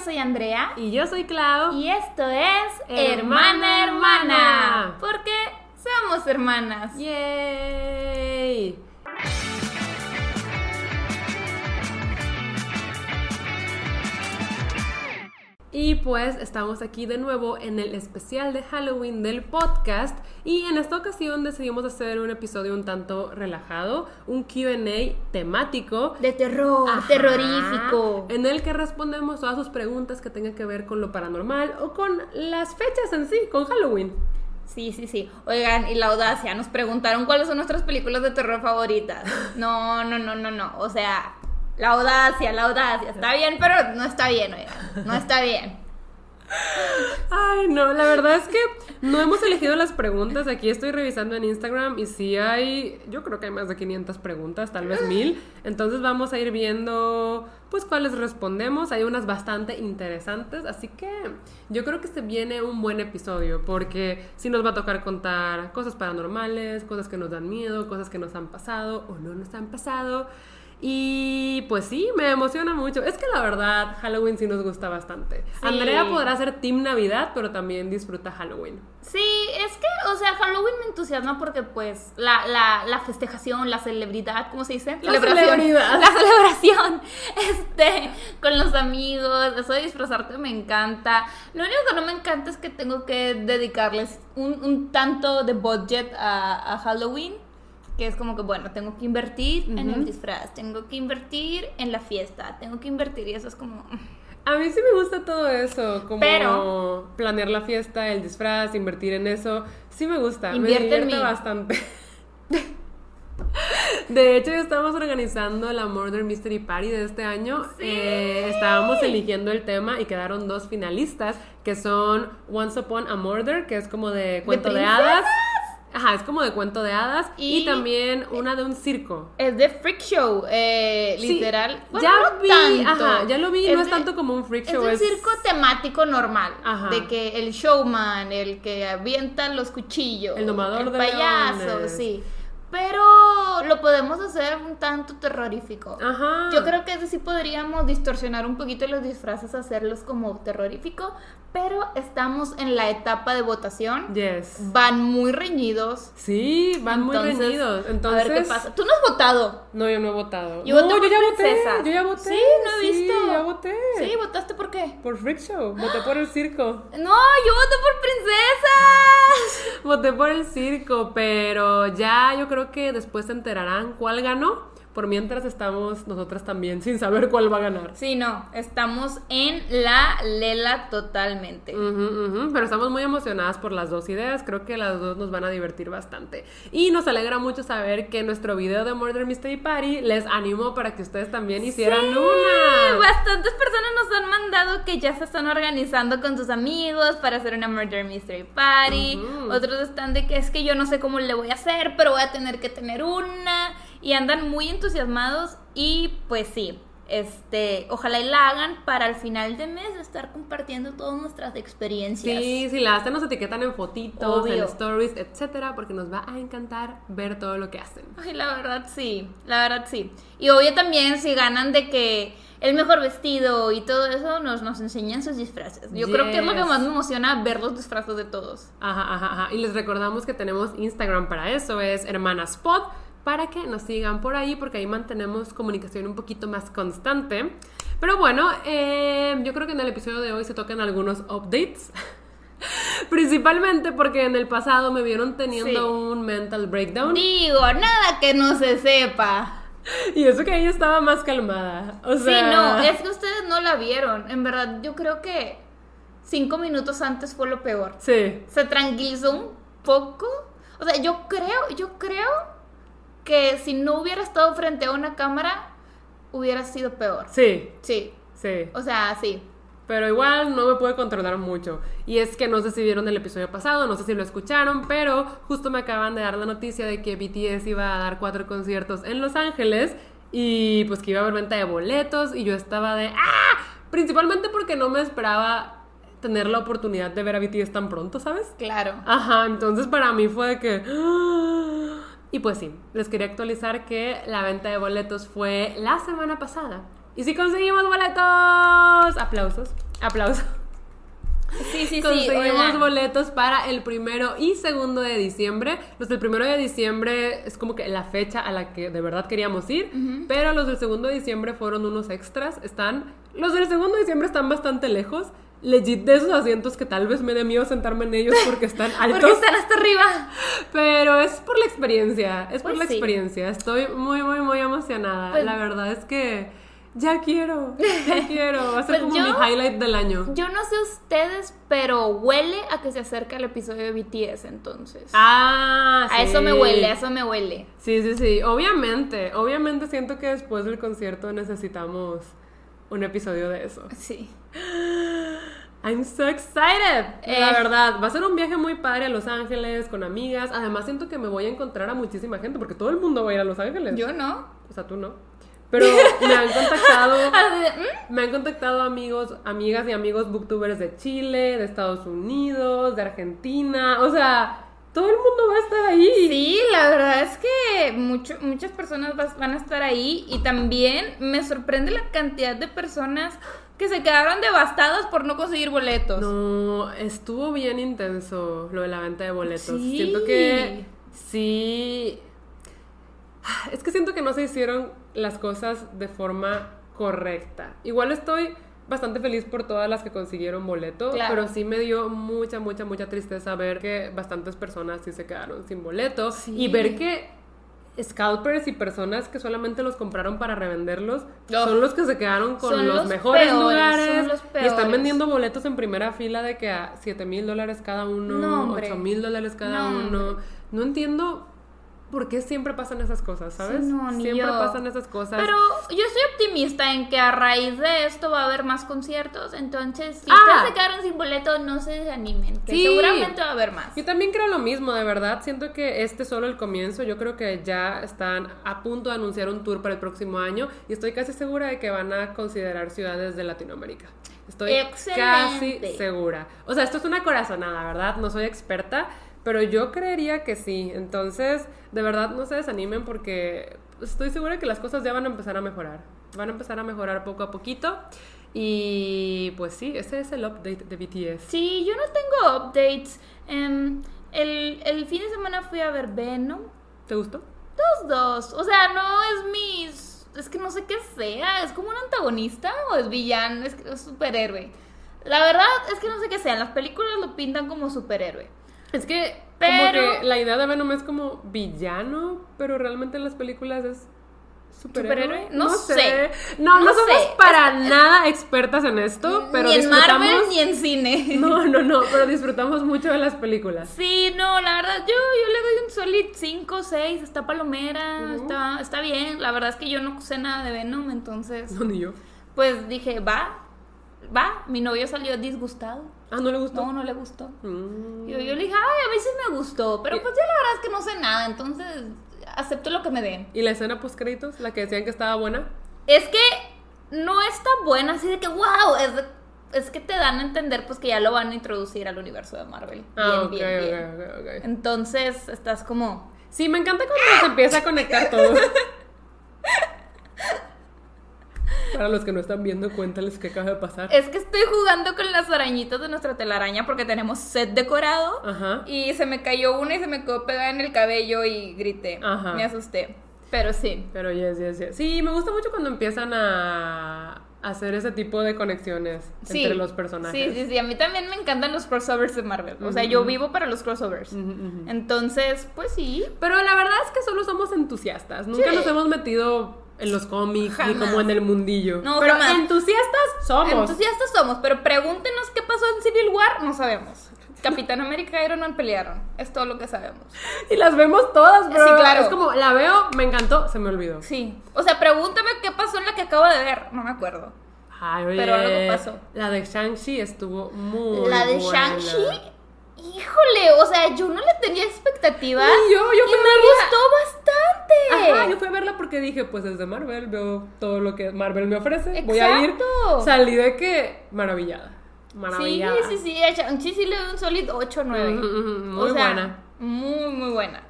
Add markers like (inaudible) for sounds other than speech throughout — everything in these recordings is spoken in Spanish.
yo soy Andrea. Y yo soy Clau. Y esto es Hermana, Hermana Hermana. Hermana. Porque somos hermanas. ¡Yay! Y pues estamos aquí de nuevo en el especial de Halloween del podcast y en esta ocasión decidimos hacer un episodio un tanto relajado, un QA temático De terror, Ajá. terrorífico. En el que respondemos todas sus preguntas que tengan que ver con lo paranormal o con las fechas en sí, con Halloween. Sí, sí, sí. Oigan, y la audacia, nos preguntaron cuáles son nuestras películas de terror favoritas. No, no, no, no, no. O sea, la audacia, la audacia. Está bien, pero no está bien, oigan. No está bien. Ay, no, la verdad es que no hemos elegido las preguntas. Aquí estoy revisando en Instagram y sí hay, yo creo que hay más de 500 preguntas, tal vez mil. Entonces vamos a ir viendo, pues, cuáles respondemos. Hay unas bastante interesantes, así que yo creo que se viene un buen episodio porque sí nos va a tocar contar cosas paranormales, cosas que nos dan miedo, cosas que nos han pasado o no nos han pasado. Y pues sí, me emociona mucho. Es que la verdad, Halloween sí nos gusta bastante. Sí. Andrea podrá ser Team Navidad, pero también disfruta Halloween. Sí, es que, o sea, Halloween me entusiasma porque, pues, la, la, la festejación, la celebridad, ¿cómo se dice? La celebridad. La celebración, (laughs) este, con los amigos, eso de disfrazarte me encanta. Lo único que no me encanta es que tengo que dedicarles un, un tanto de budget a, a Halloween. Que es como que, bueno, tengo que invertir en el disfraz, tengo que invertir en la fiesta, tengo que invertir y eso es como... (laughs) A mí sí me gusta todo eso, como Pero- planear la fiesta, el disfraz, invertir en eso. Sí me gusta, Invierte me en divierte mí. bastante. (laughs) De hecho, ya estamos organizando la Murder Mystery Party de este año. Sí. Eh, estábamos eligiendo el tema y quedaron dos finalistas, que son Once Upon a Murder, que es como de cuento de, princesas? hadas. Ajá, es como de cuento de hadas. Y, Y- también una de un circo. Es de Freak Show, eh, Sí, literal. Bueno, ya no vi, tanto. ajá, ya lo vi, no es tanto como un freak Es show. un circo temático normal. Ajá. De que el showman, el que avienta los cuchillos. El domador el de payaso, leones. sí. Pero lo podemos hacer un tanto terrorífico. Ajá. Yo creo que ese sí podríamos distorsionar un poquito los disfraces, hacerlos como terrorífico, pero estamos en la etapa de votación. Yes. Van muy reñidos. Sí, van muy Entonces, reñidos. Entonces, A ver qué pasa. Tú no has votado. No, yo no he votado. Yo no, voté yo ya voté. princesas. Yo ya voté. Sí, no he Sí, visto. ya voté. Sí, ¿votaste por qué? Por Freak Show. Voté por el circo. (gasps) No, yo voté por princesas. (laughs) Voté por el circo, pero ya yo creo que después se enterarán cuál ganó. Por mientras estamos nosotras también sin saber cuál va a ganar. Sí, no, estamos en la lela totalmente. Pero estamos muy emocionadas por las dos ideas. Creo que las dos nos van a divertir bastante. Y nos alegra mucho saber que nuestro video de Murder Mystery Party les animó para que ustedes también hicieran Sí, una. Bastantes personas nos han mandado que ya se están organizando con sus amigos para hacer una Murder Mystery Party. Otros están de que es que yo no sé cómo le voy a hacer, pero voy a tener que tener una. Y andan muy entusiasmados. Y pues sí, este, ojalá y la hagan para al final de mes estar compartiendo todas nuestras experiencias. Sí, si la hacen, nos etiquetan en fotitos, Obvio. en stories, etcétera, porque nos va a encantar ver todo lo que hacen. Ay, la verdad sí, la verdad sí. Y obvio también si ganan de que el mejor vestido y todo eso nos, nos enseñan sus disfraces. Yo creo que es lo que más me emociona ver los disfraces de todos. Ajá, ajá, ajá. Y les recordamos que tenemos Instagram para eso, es hermanaspod, para que nos sigan por ahí, porque ahí mantenemos comunicación un poquito más constante. Pero bueno, eh, yo creo que en el episodio de hoy se tocan algunos updates. (laughs) Principalmente porque en el pasado me vieron teniendo Sí. un mental breakdown. Digo, nada que no se sepa. Y eso que ella estaba más calmada. O sea, Sí, no, es que ustedes no la vieron. En verdad, yo creo que cinco minutos antes fue lo peor. Sí. Se tranquilizó un poco. O sea, yo creo, yo creo que si no hubiera estado frente a una cámara, hubiera sido peor. Sí, Sí, sí. o sea, sí. Pero igual no me pude controlar mucho. Y es que no sé si vieron el episodio pasado, no sé si lo escucharon, pero justo me acaban de dar la noticia de que BTS iba a dar cuatro conciertos en Los Ángeles y pues que iba a haber venta de boletos y yo estaba de ¡ah! Principalmente porque no me esperaba tener la oportunidad de ver a BTS tan pronto, ¿sabes? Claro. Ajá, entonces para mí fue de que... ¡ah! Y pues sí, les quería actualizar que la venta de boletos fue la semana pasada. Y si conseguimos boletos. Aplausos. Aplausos. Sí, sí, sí. Conseguimos boletos para el primero y segundo de diciembre. Los del primero de diciembre es como que la fecha a la que de verdad queríamos ir. Pero los del segundo de diciembre fueron unos extras. Están. Los del segundo de diciembre están bastante lejos. Legit de esos asientos que tal vez me dé miedo sentarme en ellos porque están (laughs) altos. Porque están hasta arriba. Pero es por la experiencia, es por Pues la sí. experiencia. Estoy muy, muy, muy emocionada. Pues- la verdad es que ya quiero, ya (laughs) quiero. Va a ser Pues como yo- mi highlight del año. Yo no sé ustedes, pero huele a que se acerca el episodio de BTS, entonces. Ah, a eso sí. me huele, a eso me huele. Sí, sí, sí. Obviamente, obviamente siento que después del concierto necesitamos un episodio de eso. Sí. (gasps) (laughs) I'm so excited. Eh. La verdad, va a ser un viaje muy padre a Los Ángeles con amigas. Además, siento que me voy a encontrar a muchísima gente porque todo el mundo va a ir a Los Ángeles. Yo no. O sea, tú no. Pero me han contactado, (laughs) de, ¿mm? me han contactado amigos, amigas y amigos booktubers de Chile, de Estados Unidos, de Argentina. O sea, todo el mundo va a estar ahí. Sí, la verdad es que mucho- muchas personas van a estar ahí y también me sorprende la cantidad de personas que se quedaron devastadas por no conseguir boletos. No, estuvo bien intenso lo de la venta de boletos. Sí. Siento que sí. Es que siento que no se hicieron las cosas de forma correcta. Igual estoy bastante feliz por todas las que consiguieron boleto, Claro. pero sí me dio mucha, mucha, mucha tristeza ver que bastantes personas sí se quedaron sin boleto Sí. y ver que scalpers y personas que solamente los compraron para revenderlos Oh. son los que se quedaron con los, los mejores peores, lugares los y están vendiendo boletos en primera fila de que a 7 mil dólares cada uno, No, hombre. 8 mil dólares cada No, uno. No entiendo por qué siempre pasan esas cosas, ¿sabes? Sí, no, ni siempre yo. pasan esas cosas. Pero yo estoy optimista en que a raíz de esto va a haber más conciertos, entonces si Ah. ustedes se quedaron sin boleto, no se desanimen, que Sí. seguramente va a haber más. Yo también creo lo mismo, de verdad. Siento que este es solo el comienzo. Yo creo que ya están a punto de anunciar un tour para el próximo año y estoy casi segura de que van a considerar ciudades de Latinoamérica. Estoy Excelente. casi segura. O sea, esto es una corazonada, ¿verdad? No soy experta, pero yo creería que sí. Entonces, de verdad, no se desanimen porque estoy segura que las cosas ya van a empezar a mejorar. Van a empezar a mejorar poco a poquito. Y pues sí, ese es el update de BTS. Sí, yo no tengo updates. Em, el, el fin de semana fui a ver Venom. ¿Te gustó? Dos, dos. O sea, no es mis. Es que no sé qué sea. ¿Es como un antagonista o es villano? Es, es superhéroe. La verdad es que no sé qué sea. En las películas lo pintan como superhéroe. Es que como Pero- que la idea de Venom es como villano, pero realmente en las películas es superhéroe. ¿Superhéroe? No sé. No, no, No somos sé. para nada expertas en esto, pero ni en disfrutamos. Marvel ni en cine. (laughs) No, no, no, pero disfrutamos mucho de las películas. Sí, no, la verdad, yo, yo le doy un solid 5 o 6, está palomera, está, está bien. La verdad es que yo no sé nada de Venom, entonces, No, ni yo. pues dije, va, va. Mi novio salió disgustado. Ah, ¿no le gustó? No, no le gustó. Mm. Yo, yo le dije, ay, a veces me gustó, pero pues ya la verdad es que no sé nada, entonces acepto lo que me den. ¿Y la escena post créditos, la que decían que estaba buena? Es que no está buena, así de que, wow, es, de- es que te dan a entender pues que ya lo van a introducir al universo de Marvel. Ah, bien, ok, bien, bien. ok, ok, ok. Entonces estás como... Sí, me encanta cuando se empieza a conectar todo. (laughs) Para los que no están viendo, cuéntales qué acaba de pasar. Es que estoy jugando con las arañitas de nuestra telaraña porque tenemos set decorado Ajá. y se me cayó una y se me quedó pegada en el cabello y grité. Ajá. Me asusté. Pero sí. Pero yes, yes, yes. Sí, me gusta mucho cuando empiezan a hacer ese tipo de conexiones Sí. entre los personajes. Sí, sí, sí. A mí también me encantan los crossovers de Marvel. O sea, yo vivo para los crossovers. Ujú. Entonces, pues sí. Pero la verdad es que solo somos entusiastas. Nunca Sí. nos hemos metido en los cómics ni Jamás. como en el mundillo. No, Pero jamás. entusiastas somos. Entusiastas somos, pero pregúntenos qué pasó en Civil War, no sabemos. Capitán América y Iron Man pelearon. Es todo lo que sabemos. Y las vemos todas, bro. Sí, claro. Es como, la veo, me encantó, se me olvidó. Sí. O sea, pregúntame qué pasó en la que acabo de ver. No me acuerdo. Ay, Pero algo pasó. La de Shang-Chi estuvo muy la de. Shang-Chi, híjole, o sea, yo no le tenía expectativas. Ni yo, yo y me verla. gustó bastante. Ajá, yo fui a verla porque dije, pues es de Marvel, veo todo lo que Marvel me ofrece, voy a ir. Exacto. Salí de que maravillada. Sí, Maravillada. sí, sí, a Shang-Chi sí le doy un solid 8 o 9. Ujú, ujú, muy O sea, buena. Muy, muy buena.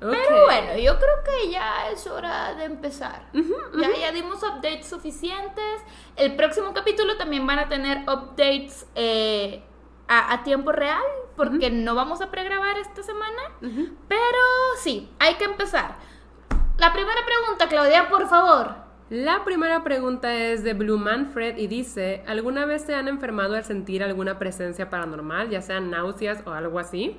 Pero bueno, yo creo que ya es hora de empezar. Ya, ya dimos updates suficientes. El próximo capítulo también van a tener updates eh, a, a tiempo real, porque no vamos a pregrabar esta semana. Pero sí, hay que empezar. La primera pregunta, Claudia, por favor. La primera pregunta es de Blue Manfred y dice, ¿alguna vez se han enfermado al sentir alguna presencia paranormal, ya sean náuseas o algo así?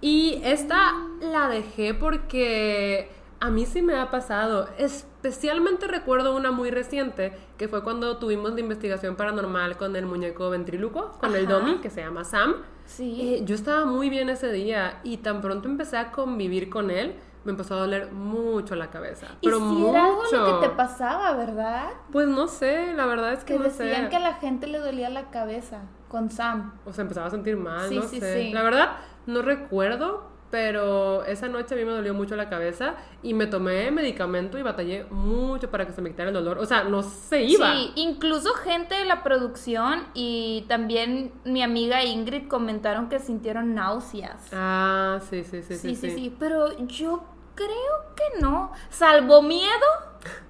Y esta la dejé porque a mí sí me ha pasado. Especialmente recuerdo una muy reciente, que fue cuando tuvimos la investigación paranormal con el muñeco ventriluco, con el. Domi, que se llama Sam. Sí. Eh, yo estaba muy bien ese día y tan pronto empecé a convivir con él, me empezó a doler mucho la cabeza. y si mucho. era algo lo que te pasaba, ¿verdad? Pues no sé, la verdad es que Que no decían sé. que a la gente le dolía la cabeza con Sam. O sea, empezaba a sentir mal, Sí, no sí, sé. sí. La verdad, no recuerdo, pero esa noche a mí me dolió mucho la cabeza y me tomé medicamento y batallé mucho para que se me quitara el dolor. O sea, no se iba. Sí, incluso gente de la producción y también mi amiga Ingrid comentaron que sintieron náuseas. Ah, sí, sí, sí, Sí, sí, sí, pero yo creo que no. Salvo miedo,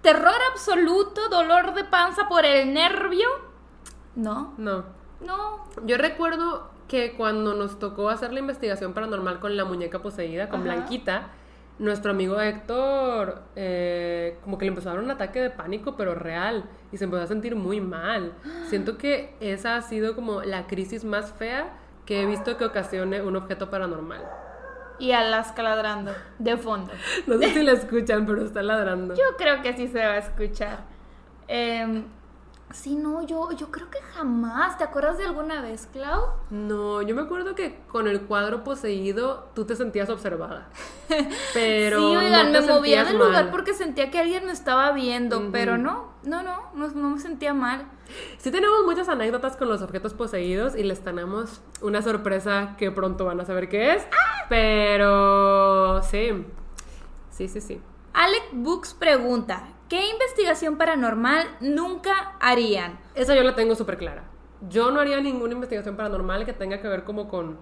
terror absoluto, dolor de panza por el nervio. No, No. no. Yo recuerdo que cuando nos tocó hacer la investigación paranormal con la muñeca poseída, con Ajá. Blanquita, nuestro amigo Héctor eh, como que le empezó a dar un ataque de pánico, pero real, y se empezó a sentir muy mal. (gasps) Siento que esa ha sido como la crisis más fea que he visto que ocasione un objeto paranormal. Y Alaska ladrando, de fondo. (laughs) No sé si la (laughs) escuchan, pero está ladrando. Yo creo que sí se va a escuchar. Em, sí, no, yo, yo creo que jamás. ¿Te acuerdas de alguna vez, Clau? No, yo me acuerdo que con el cuadro poseído tú te sentías observada. (laughs) Pero sí, oigan, no me movía del lugar porque sentía que alguien me estaba viendo, pero no, no, no, no, no me sentía mal. Sí tenemos muchas anécdotas con los objetos poseídos y les tenemos una sorpresa que pronto van a saber qué es. Pero sí, sí, sí, sí. Alec Books pregunta, ¿qué investigación paranormal nunca harían? Esa yo la tengo súper clara. Yo no haría ninguna investigación paranormal que tenga que ver como con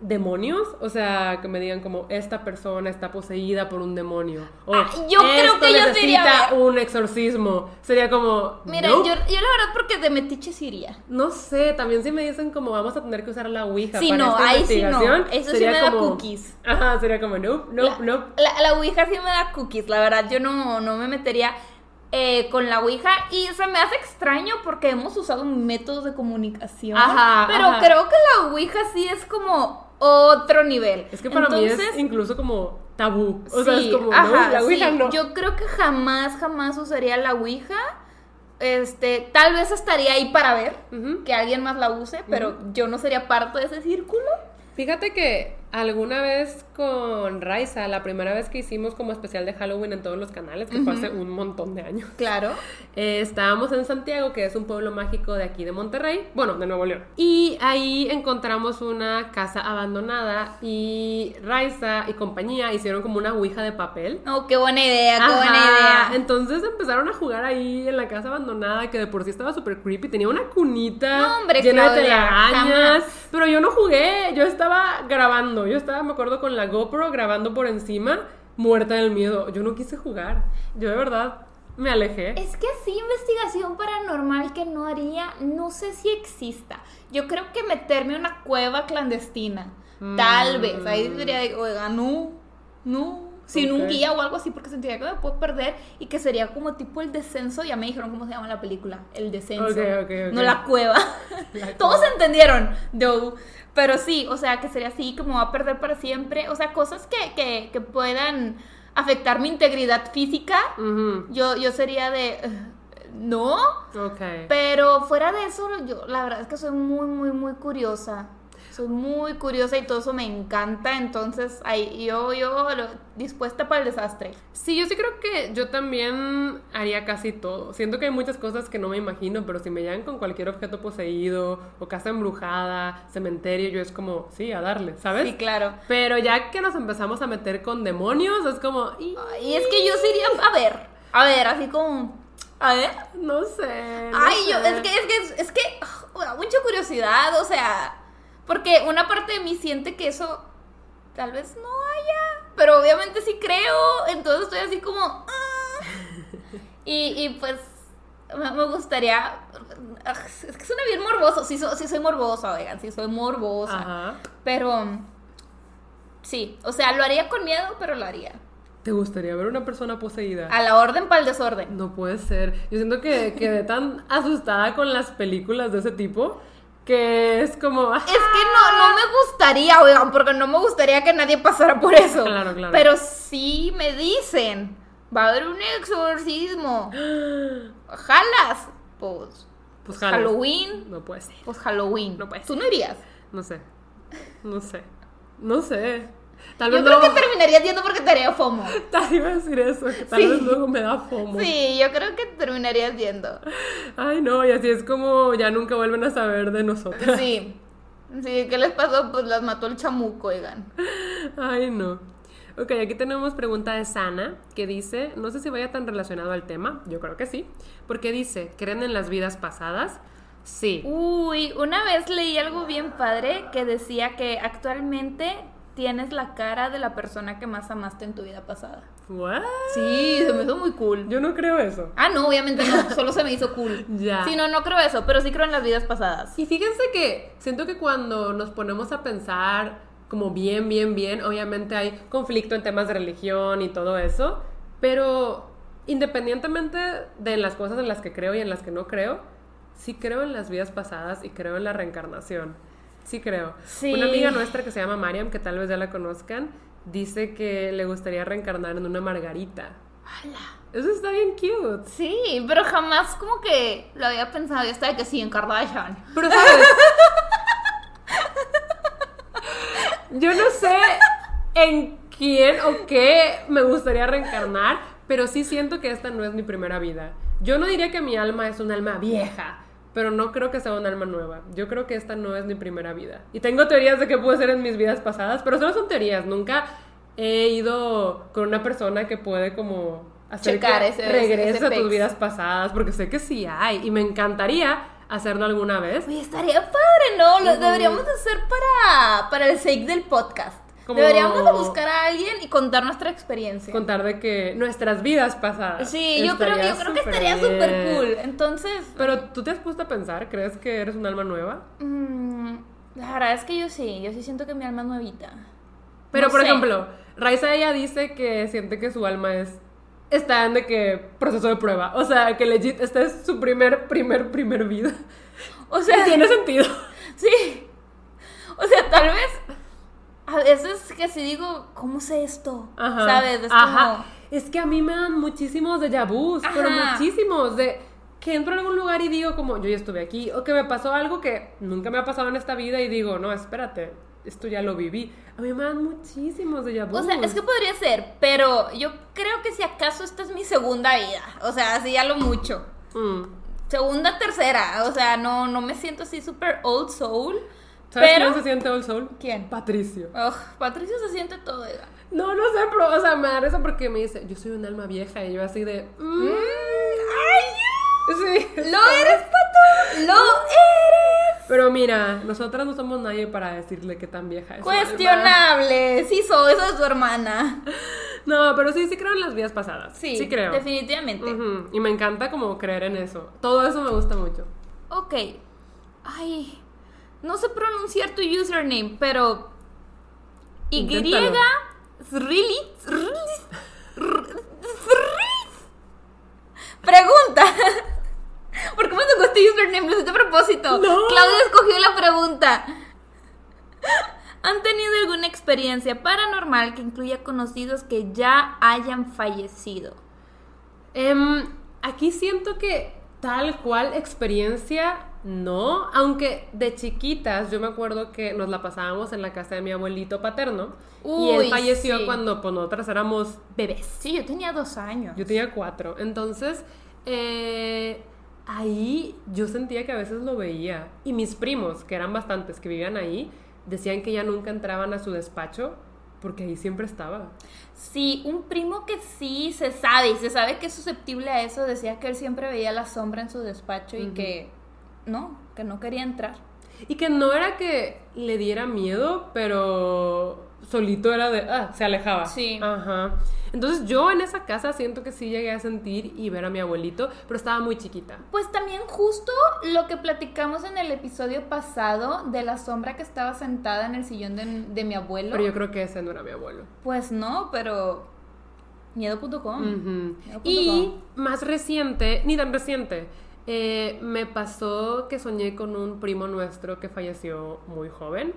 demonios, o sea, que me digan como esta persona está poseída por un demonio. O Ah, yo creo "Esto que yo diría, necesita a ver". un exorcismo. Sería como "Nope". yo, yo la verdad porque de metiche sí iría. No sé, también si me dicen como vamos a tener que usar la Ouija Sí, para no, esta ahí sí no. investigación, Eso sí sería me da como, cookies. Ajá, sería como nope, nope, la, nope. La, la Ouija sí me da cookies, la verdad, yo no, no me metería eh, con la Ouija y se me hace extraño porque hemos usado métodos de comunicación, Ajá, pero ajá. creo que la Ouija sí es como otro nivel. Es que para mí Entonces, es incluso como tabú. O sea, es como, ajá, no, la Ouija sí. no. Yo creo que jamás, jamás usaría la Ouija. Este, tal vez estaría ahí para ver que alguien más la use, pero yo no sería parte de ese círculo. Fíjate que alguna vez con Raiza, la primera vez que hicimos como especial de Halloween en todos los canales, que fue hace un montón de años, Claro. eh, estábamos en Santiago, que es un pueblo mágico de aquí de Monterrey, bueno, de Nuevo León. Y ahí encontramos una casa abandonada y Raiza y compañía hicieron como una ouija de papel. Oh, qué buena idea, qué buena Ajá, idea. Entonces empezaron a jugar ahí en la casa abandonada, que de por sí estaba súper creepy. Tenía una cunita No, hombre, llena de telarañas. Pero yo no jugué, yo estaba grabando. Yo estaba, me acuerdo, con la GoPro grabando por encima, muerta del miedo. Yo no quise jugar. Yo de verdad me alejé. Es que sí, investigación paranormal que no haría, no sé si exista. Yo creo que meterme a una cueva clandestina. Tal Mm. vez. Ahí diría, de, oiga, no, no. Sin un guía o algo así, porque sentiría que me puedo perder y que sería como tipo el descenso. Ya me dijeron cómo se llama la película. El descenso. No la cueva. La (laughs) Todos cueva. entendieron. No. Pero sí, o sea, que sería así, como va a perder para siempre. O sea, cosas que, que, que puedan afectar mi integridad física. Yo, yo sería de. "Ugh, No. Pero fuera de eso, yo la verdad es que soy muy, muy, muy curiosa. Soy muy curiosa y todo eso me encanta. Entonces, ahí, yo, yo lo- dispuesta para el desastre. Sí, yo sí creo que yo también haría casi todo. Siento que hay muchas cosas que no me imagino, pero si me llegan con cualquier objeto poseído o casa embrujada, cementerio, yo es como, sí, a darle, ¿sabes? Sí, claro. Pero ya que nos empezamos a meter con demonios, es como, "Y- Y es que yo sí iría a ver. A ver, así como. A ver. no sé. no Ay, yo, sé". es que, es que, es que, da mucha curiosidad, o sea, porque una parte de mí siente que eso tal vez no haya pero obviamente sí creo, entonces estoy así como... "Ah". Y, y pues me, gustaría... ah, Es que suena bien morboso, sí, sí soy morbosa, oigan, sí soy morbosa. Ajá. Pero sí, o sea, lo haría con miedo, pero lo haría. ¿Te gustaría ver una persona poseída? A la orden para el desorden. No puede ser. Yo siento que quedé tan asustada con las películas de ese tipo que es como... Es que no, no me gustaría, oigan, porque no me gustaría que nadie pasara por eso. Claro, claro. Pero sí me dicen, va a haber un exorcismo. ¿Jalas? Pues, Pues jalas. Halloween. No puede ser. Pues Halloween. No puede ¿Tú no irías? No sé. No sé. No sé. Tal Yo creo luego... que terminarías yendo porque te haría FOMO. (laughs) Tal iba a decir eso, que tal Sí. vez luego me da fomo. Sí, yo creo que terminarías yendo. Ay, no, y así es como ya nunca vuelven a saber de nosotras. Sí. Sí, ¿qué les pasó? Pues las mató el chamuco, oigan. Ay, no. Ok, aquí tenemos pregunta de Sana que dice, no sé si vaya tan relacionado al tema, yo creo que sí, porque dice, ¿creen en las vidas pasadas? Sí. Uy, una vez leí algo bien padre que decía que actualmente tienes la cara de la persona que más amaste en tu vida pasada. ¿What? Sí, se me hizo muy cool. Yo no creo eso. Ah, no, obviamente no, (laughs) solo se me hizo cool. Ya. Sí, no, no creo eso, pero sí creo en las vidas pasadas. Y fíjense que siento que cuando nos ponemos a pensar como bien, bien, bien, obviamente hay conflicto en temas de religión y todo eso, pero independientemente de las cosas en las que creo y en las que no creo, sí creo en las vidas pasadas y creo en la reencarnación. Sí creo. Sí. Una amiga nuestra que se llama Mariam, que tal vez ya la conozcan, dice que le gustaría reencarnar en una margarita. ¡Hala! Eso está bien cute. Sí, pero jamás como que lo había pensado. Yo estaba de que sí, en Kardashian. Pero sabes, (laughs) yo no sé en quién o qué me gustaría reencarnar, pero sí siento que esta no es mi primera vida. Yo no diría que mi alma es un alma vieja, pero no creo que sea un alma nueva. Yo creo que esta no es mi primera vida. Y tengo teorías de qué puede ser en mis vidas pasadas, pero solo son teorías. Nunca he ido con una persona que puede como hacer Checar que ese- regrese ese a tus vidas pasadas, porque sé que sí hay y me encantaría hacerlo alguna vez. Oye, estaría padre, ¿no? Lo Ujú. deberíamos de hacer para, para el sake del podcast. Como- Deberíamos de buscar a alguien y contar nuestra experiencia. contar de que nuestras vidas pasadas. Sí, yo creo, yo creo que estaría súper cool. Entonces, Pero tú te has puesto a pensar, ¿crees que eres un alma nueva? mm, la verdad es que yo sí, yo sí siento que mi alma es nuevita. Pero No por sé. ejemplo, Raiza ella dice que siente que su alma es está en de que proceso de prueba, o sea, que legit esta es su primer primer primer vida. O sea, (laughs) Tiene sentido. (laughs) sí. O sea, tal vez a veces que si digo, ¿cómo sé esto? Ajá. ¿Sabes? Es Ajá. como Es que a mí me dan muchísimos de vus, pero muchísimos de que entro a algún lugar y digo como yo ya estuve aquí o que me pasó algo que nunca me ha pasado en esta vida y digo, no, espérate, esto ya lo viví. A mí me dan muchísimos de vus. O sea, es que podría ser, pero yo creo que si acaso esta es mi segunda vida. O sea, así ya lo mucho. Mm. Segunda, tercera. O sea, no, no me siento así súper old soul. ¿Sabes pero. quién se siente Old Soul? ¿Quién? Patricio. Ugh, Patricio se siente todo. oiga. No, no sé, pero, o sea, me da eso porque me dice, yo soy un alma vieja y yo así de... mm, sí. ¡Lo eres, Pato! ¡Lo eres! Pero mira, nosotras no somos nadie para decirle que tan vieja es. Cuestionable. Sí, soy, eso es tu hermana. (laughs) No, pero sí, sí creo en las vidas pasadas. Sí, Sí, creo. Definitivamente. Y me encanta como creer en eso. Todo eso me gusta mucho. Ok. Ay. No sé pronunciar tu username, pero. Y. Really. Pregunta. ¿Por qué me tocó este username? Lo hice a propósito. No. Claudia escogió la pregunta. ¿Han tenido alguna experiencia paranormal que incluya conocidos que ya hayan fallecido? Em, aquí siento que tal cual experiencia no, aunque de chiquitas yo me acuerdo que nos la pasábamos en la casa de mi abuelito paterno y él falleció sí. cuando pues, nosotras éramos bebés. Sí, yo tenía dos años. Yo tenía cuatro, entonces eh, ahí yo sentía que a veces lo veía y mis primos, que eran bastantes, que vivían ahí, decían que ya nunca entraban a su despacho porque ahí siempre estaba. Sí, un primo que sí se sabe y se sabe que es susceptible a eso decía que él siempre veía la sombra en su despacho y que no, que no quería entrar. Y que no era que le diera miedo, pero solito era de, ah, se alejaba. Sí. Ajá. Entonces yo en esa casa siento que sí llegué a sentir y ver a mi abuelito, pero estaba muy chiquita. Pues también justo lo que platicamos en el episodio pasado de la sombra que estaba sentada en el sillón de, de mi abuelo. Pero yo creo que ese no era mi abuelo. Pues no, pero miedo.com. Miedo.com. Y más reciente, ni tan reciente, eh, me pasó que soñé con un primo nuestro que falleció muy joven.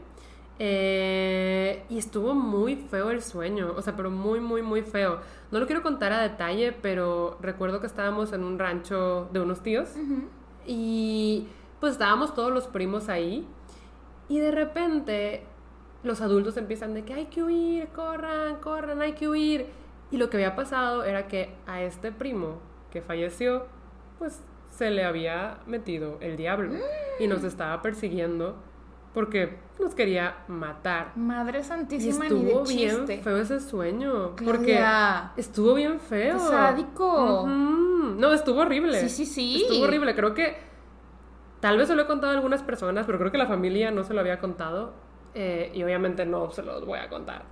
Eh, y estuvo muy feo el sueño, o sea, pero muy, muy, muy feo. No lo quiero contar a detalle, pero recuerdo que estábamos en un rancho de unos tíos y pues estábamos todos los primos ahí y de repente los adultos empiezan de que hay que huir, corran, corran, hay que huir. Y lo que había pasado era que a este primo que falleció, pues se le había metido el diablo y nos estaba persiguiendo porque nos quería matar. Madre Y santísima, ni de estuvo bien chiste. feo ese sueño. Claudia. Porque estuvo bien feo. Qué sádico. No, estuvo horrible. Sí, sí, sí. Estuvo horrible. Creo que tal vez se lo he contado a algunas personas, pero creo que la familia no se lo había contado. eh, y obviamente no se los voy a contar.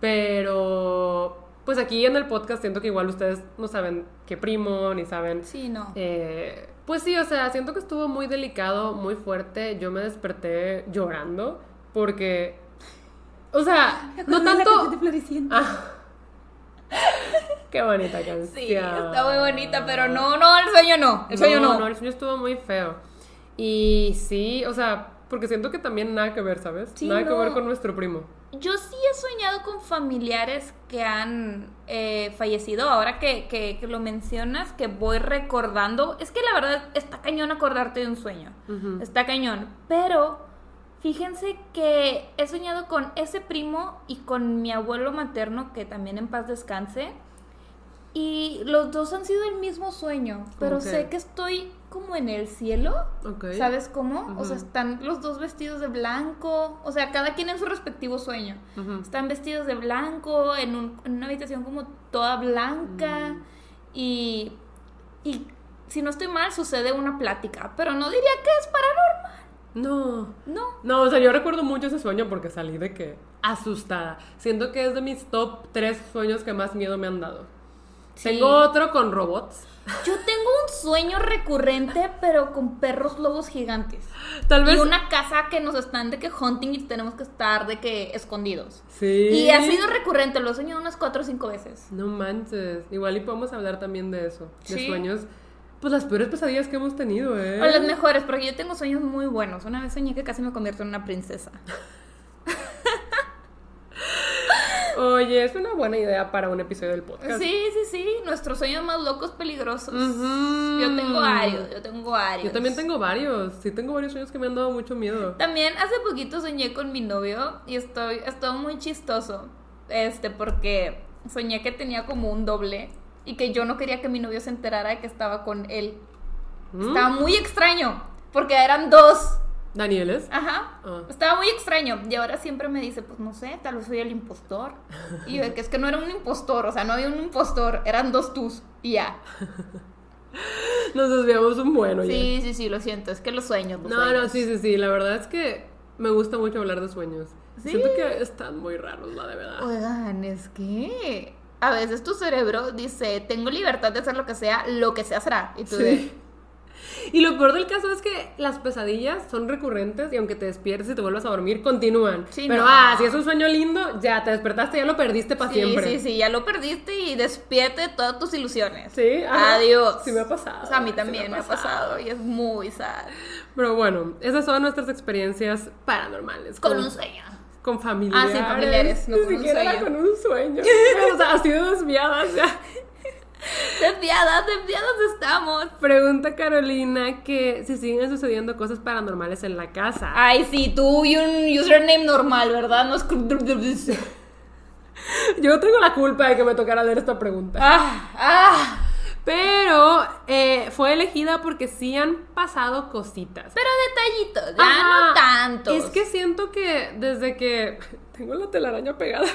Pero pues aquí en el podcast siento que igual ustedes no saben qué primo, ni saben Sí, no. eh, pues sí, o sea, siento que estuvo muy delicado, muy fuerte. Yo me desperté llorando porque, o sea, no tanto... Ah. (laughs) Qué bonita canción. Sí, está muy bonita, pero no, no, el sueño no. El sueño no. No, el sueño estuvo muy feo. Y sí, o sea, porque siento que también nada que ver, ¿sabes? Sí, nada que ver con nuestro primo. Yo sí he soñado con familiares que han eh, fallecido. Ahora que, que- que lo mencionas, que voy recordando. Es que la verdad está cañón acordarte de un sueño. Está cañón. Pero fíjense que he soñado con ese primo y con mi abuelo materno, que también en paz descanse. Y los dos han sido el mismo sueño. Pero sé que estoy como en el cielo. ¿Sabes cómo? O sea, están los dos vestidos de blanco. O sea, cada quien en su respectivo sueño. Están vestidos de blanco en, un- en una habitación como toda blanca. Mm. Y, y si no estoy mal, sucede una plática. Pero no diría que es paranormal. No. No. No, o sea, yo recuerdo mucho ese sueño porque salí de que asustada. Siento que es de mis top tres sueños que más miedo me han dado. Sí. Tengo otro con robots. Yo tengo un sueño recurrente, pero con perros lobos gigantes. Tal vez. Y una casa que nos están de que hunting y tenemos que estar de que escondidos. Sí. Y ha sido recurrente, lo he soñado unas cuatro o cinco veces. No manches. Igual y podemos hablar también de eso. De Sí. sueños. Pues las peores pesadillas que hemos tenido, ¿eh? O las mejores, porque yo tengo sueños muy buenos. Una vez soñé que casi me convierto en una princesa. (laughs) Oye, es una buena idea para un episodio del podcast. Sí, sí, sí. Nuestros sueños más locos peligrosos. Yo tengo varios, yo tengo varios. Yo también tengo varios. Sí, tengo varios sueños que me han dado mucho miedo. También hace poquito soñé con mi novio y estoy, estuvo muy chistoso. Este, porque soñé que tenía como un doble y que yo no quería que mi novio se enterara de que estaba con él. ¿Mm? Estaba muy extraño, porque eran dos. ¿Danieles? Ajá. Ah. Estaba muy extraño. Y ahora siempre me dice, pues no sé, tal vez soy el impostor. Y yo, que es que no era un impostor, o sea, no había un impostor, eran dos tus. Y ya. (laughs) Nos desviamos un bueno ya. Sí, sí, sí, lo siento, es que los sueños. los No, no, sí, sí, sí. La verdad es que me gusta mucho hablar de sueños. Sí. Siento que están muy raros, la de verdad. Oigan, es que a veces tu cerebro dice, tengo libertad de hacer lo que sea, lo que sea será. Y tú de, Sí. Y lo peor del caso es que las pesadillas son recurrentes y aunque te despiertes y te vuelvas a dormir, continúan. Sí, Pero no. ah, si es un sueño lindo, ya te despertaste, ya lo perdiste para sí, siempre. sí, sí, ya lo perdiste y despierte de todas tus ilusiones. Sí. Adiós. Sí me ha pasado, O sea, a mí sí también me ha pasado y es muy sad. Pero bueno, esas son nuestras experiencias paranormales. Con un sueño. Con familiares. Ah, sí, familiares, no Ni con un siquiera era sueño. con un sueño. (laughs) o sea, así de desviadas ya. Desviadas, desviadas estamos. Pregunta Carolina que si siguen sucediendo cosas paranormales en la casa. Ay, sí, tú y un username normal, ¿verdad? No es... Yo tengo la culpa de que me tocara leer esta pregunta. Ah, ah. Pero eh, fue elegida porque sí han pasado cositas. Pero detallitos, ya Ajá. no tantos. Es que siento que desde que. Tengo la telaraña pegada.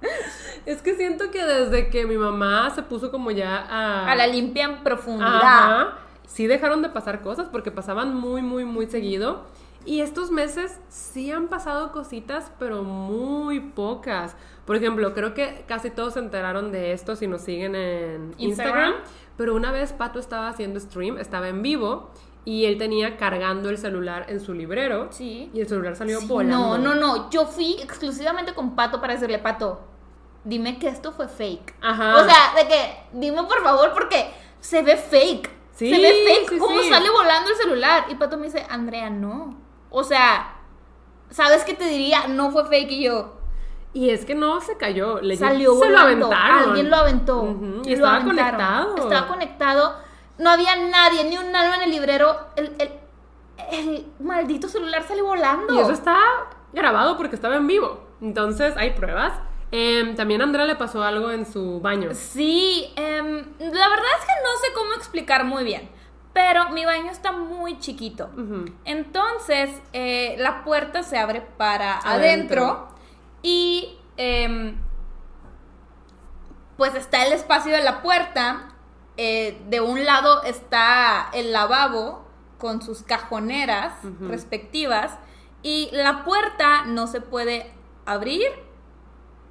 (laughs) Es que siento que desde que mi mamá se puso como ya a. A la limpia en profundidad. Ajá. Sí dejaron de pasar cosas porque pasaban muy, muy, muy seguido. Y estos meses sí han pasado cositas, pero muy pocas. Por ejemplo, creo que casi todos se enteraron de esto si nos siguen en Instagram. Instagram. Pero una vez Pato estaba haciendo stream, estaba en vivo, y él tenía cargando el celular en su librero. Sí. Y el celular salió Sí, volando. No, no, no. Yo fui exclusivamente con Pato para decirle, Pato, dime que esto fue fake. Ajá. O sea, de que, dime por favor, porque se ve fake. Sí, se ve fake. sí, ¿Cómo sí. sale volando el celular? Y Pato me dice, Andrea, no. O sea, ¿sabes qué te diría? No fue fake y yo. Y es que no se cayó. Le Salió se lo volando. aventaron. Alguien lo aventó. Ujú, Y Lo estaba aventaron. conectado. Estaba conectado. No había nadie, ni un alma en el librero. El, el- el maldito celular sale volando. Y eso está grabado porque estaba en vivo. Entonces, hay pruebas. Em, también a Andrea le pasó algo en su baño. Sí, em, la verdad es que no sé cómo explicar muy bien, pero mi baño está muy chiquito. Entonces, eh, la puerta se abre para Adentro. adentro, y em, pues está el espacio de la puerta. Eh, de un lado está el lavabo con sus cajoneras respectivas y la puerta no se puede abrir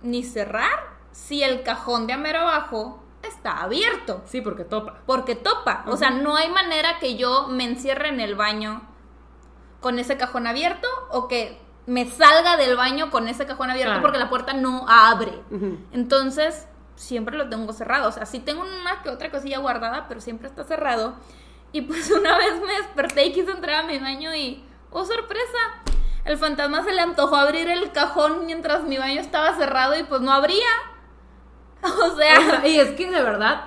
ni cerrar si el cajón de a mero abajo está abierto. Sí, porque topa. Porque topa. O sea, no hay manera que yo me encierre en el baño con ese cajón abierto o que me salga del baño con ese cajón abierto Claro. porque la puerta no abre. Entonces, siempre lo tengo cerrado. O sea, sí tengo una que otra cosilla guardada, pero siempre está cerrado. Y pues (laughs) una vez me desperté y quise entrar a mi baño y, oh sorpresa, el fantasma se le antojó abrir el cajón mientras mi baño estaba cerrado y pues no abría. (laughs) O sea, y es que de verdad,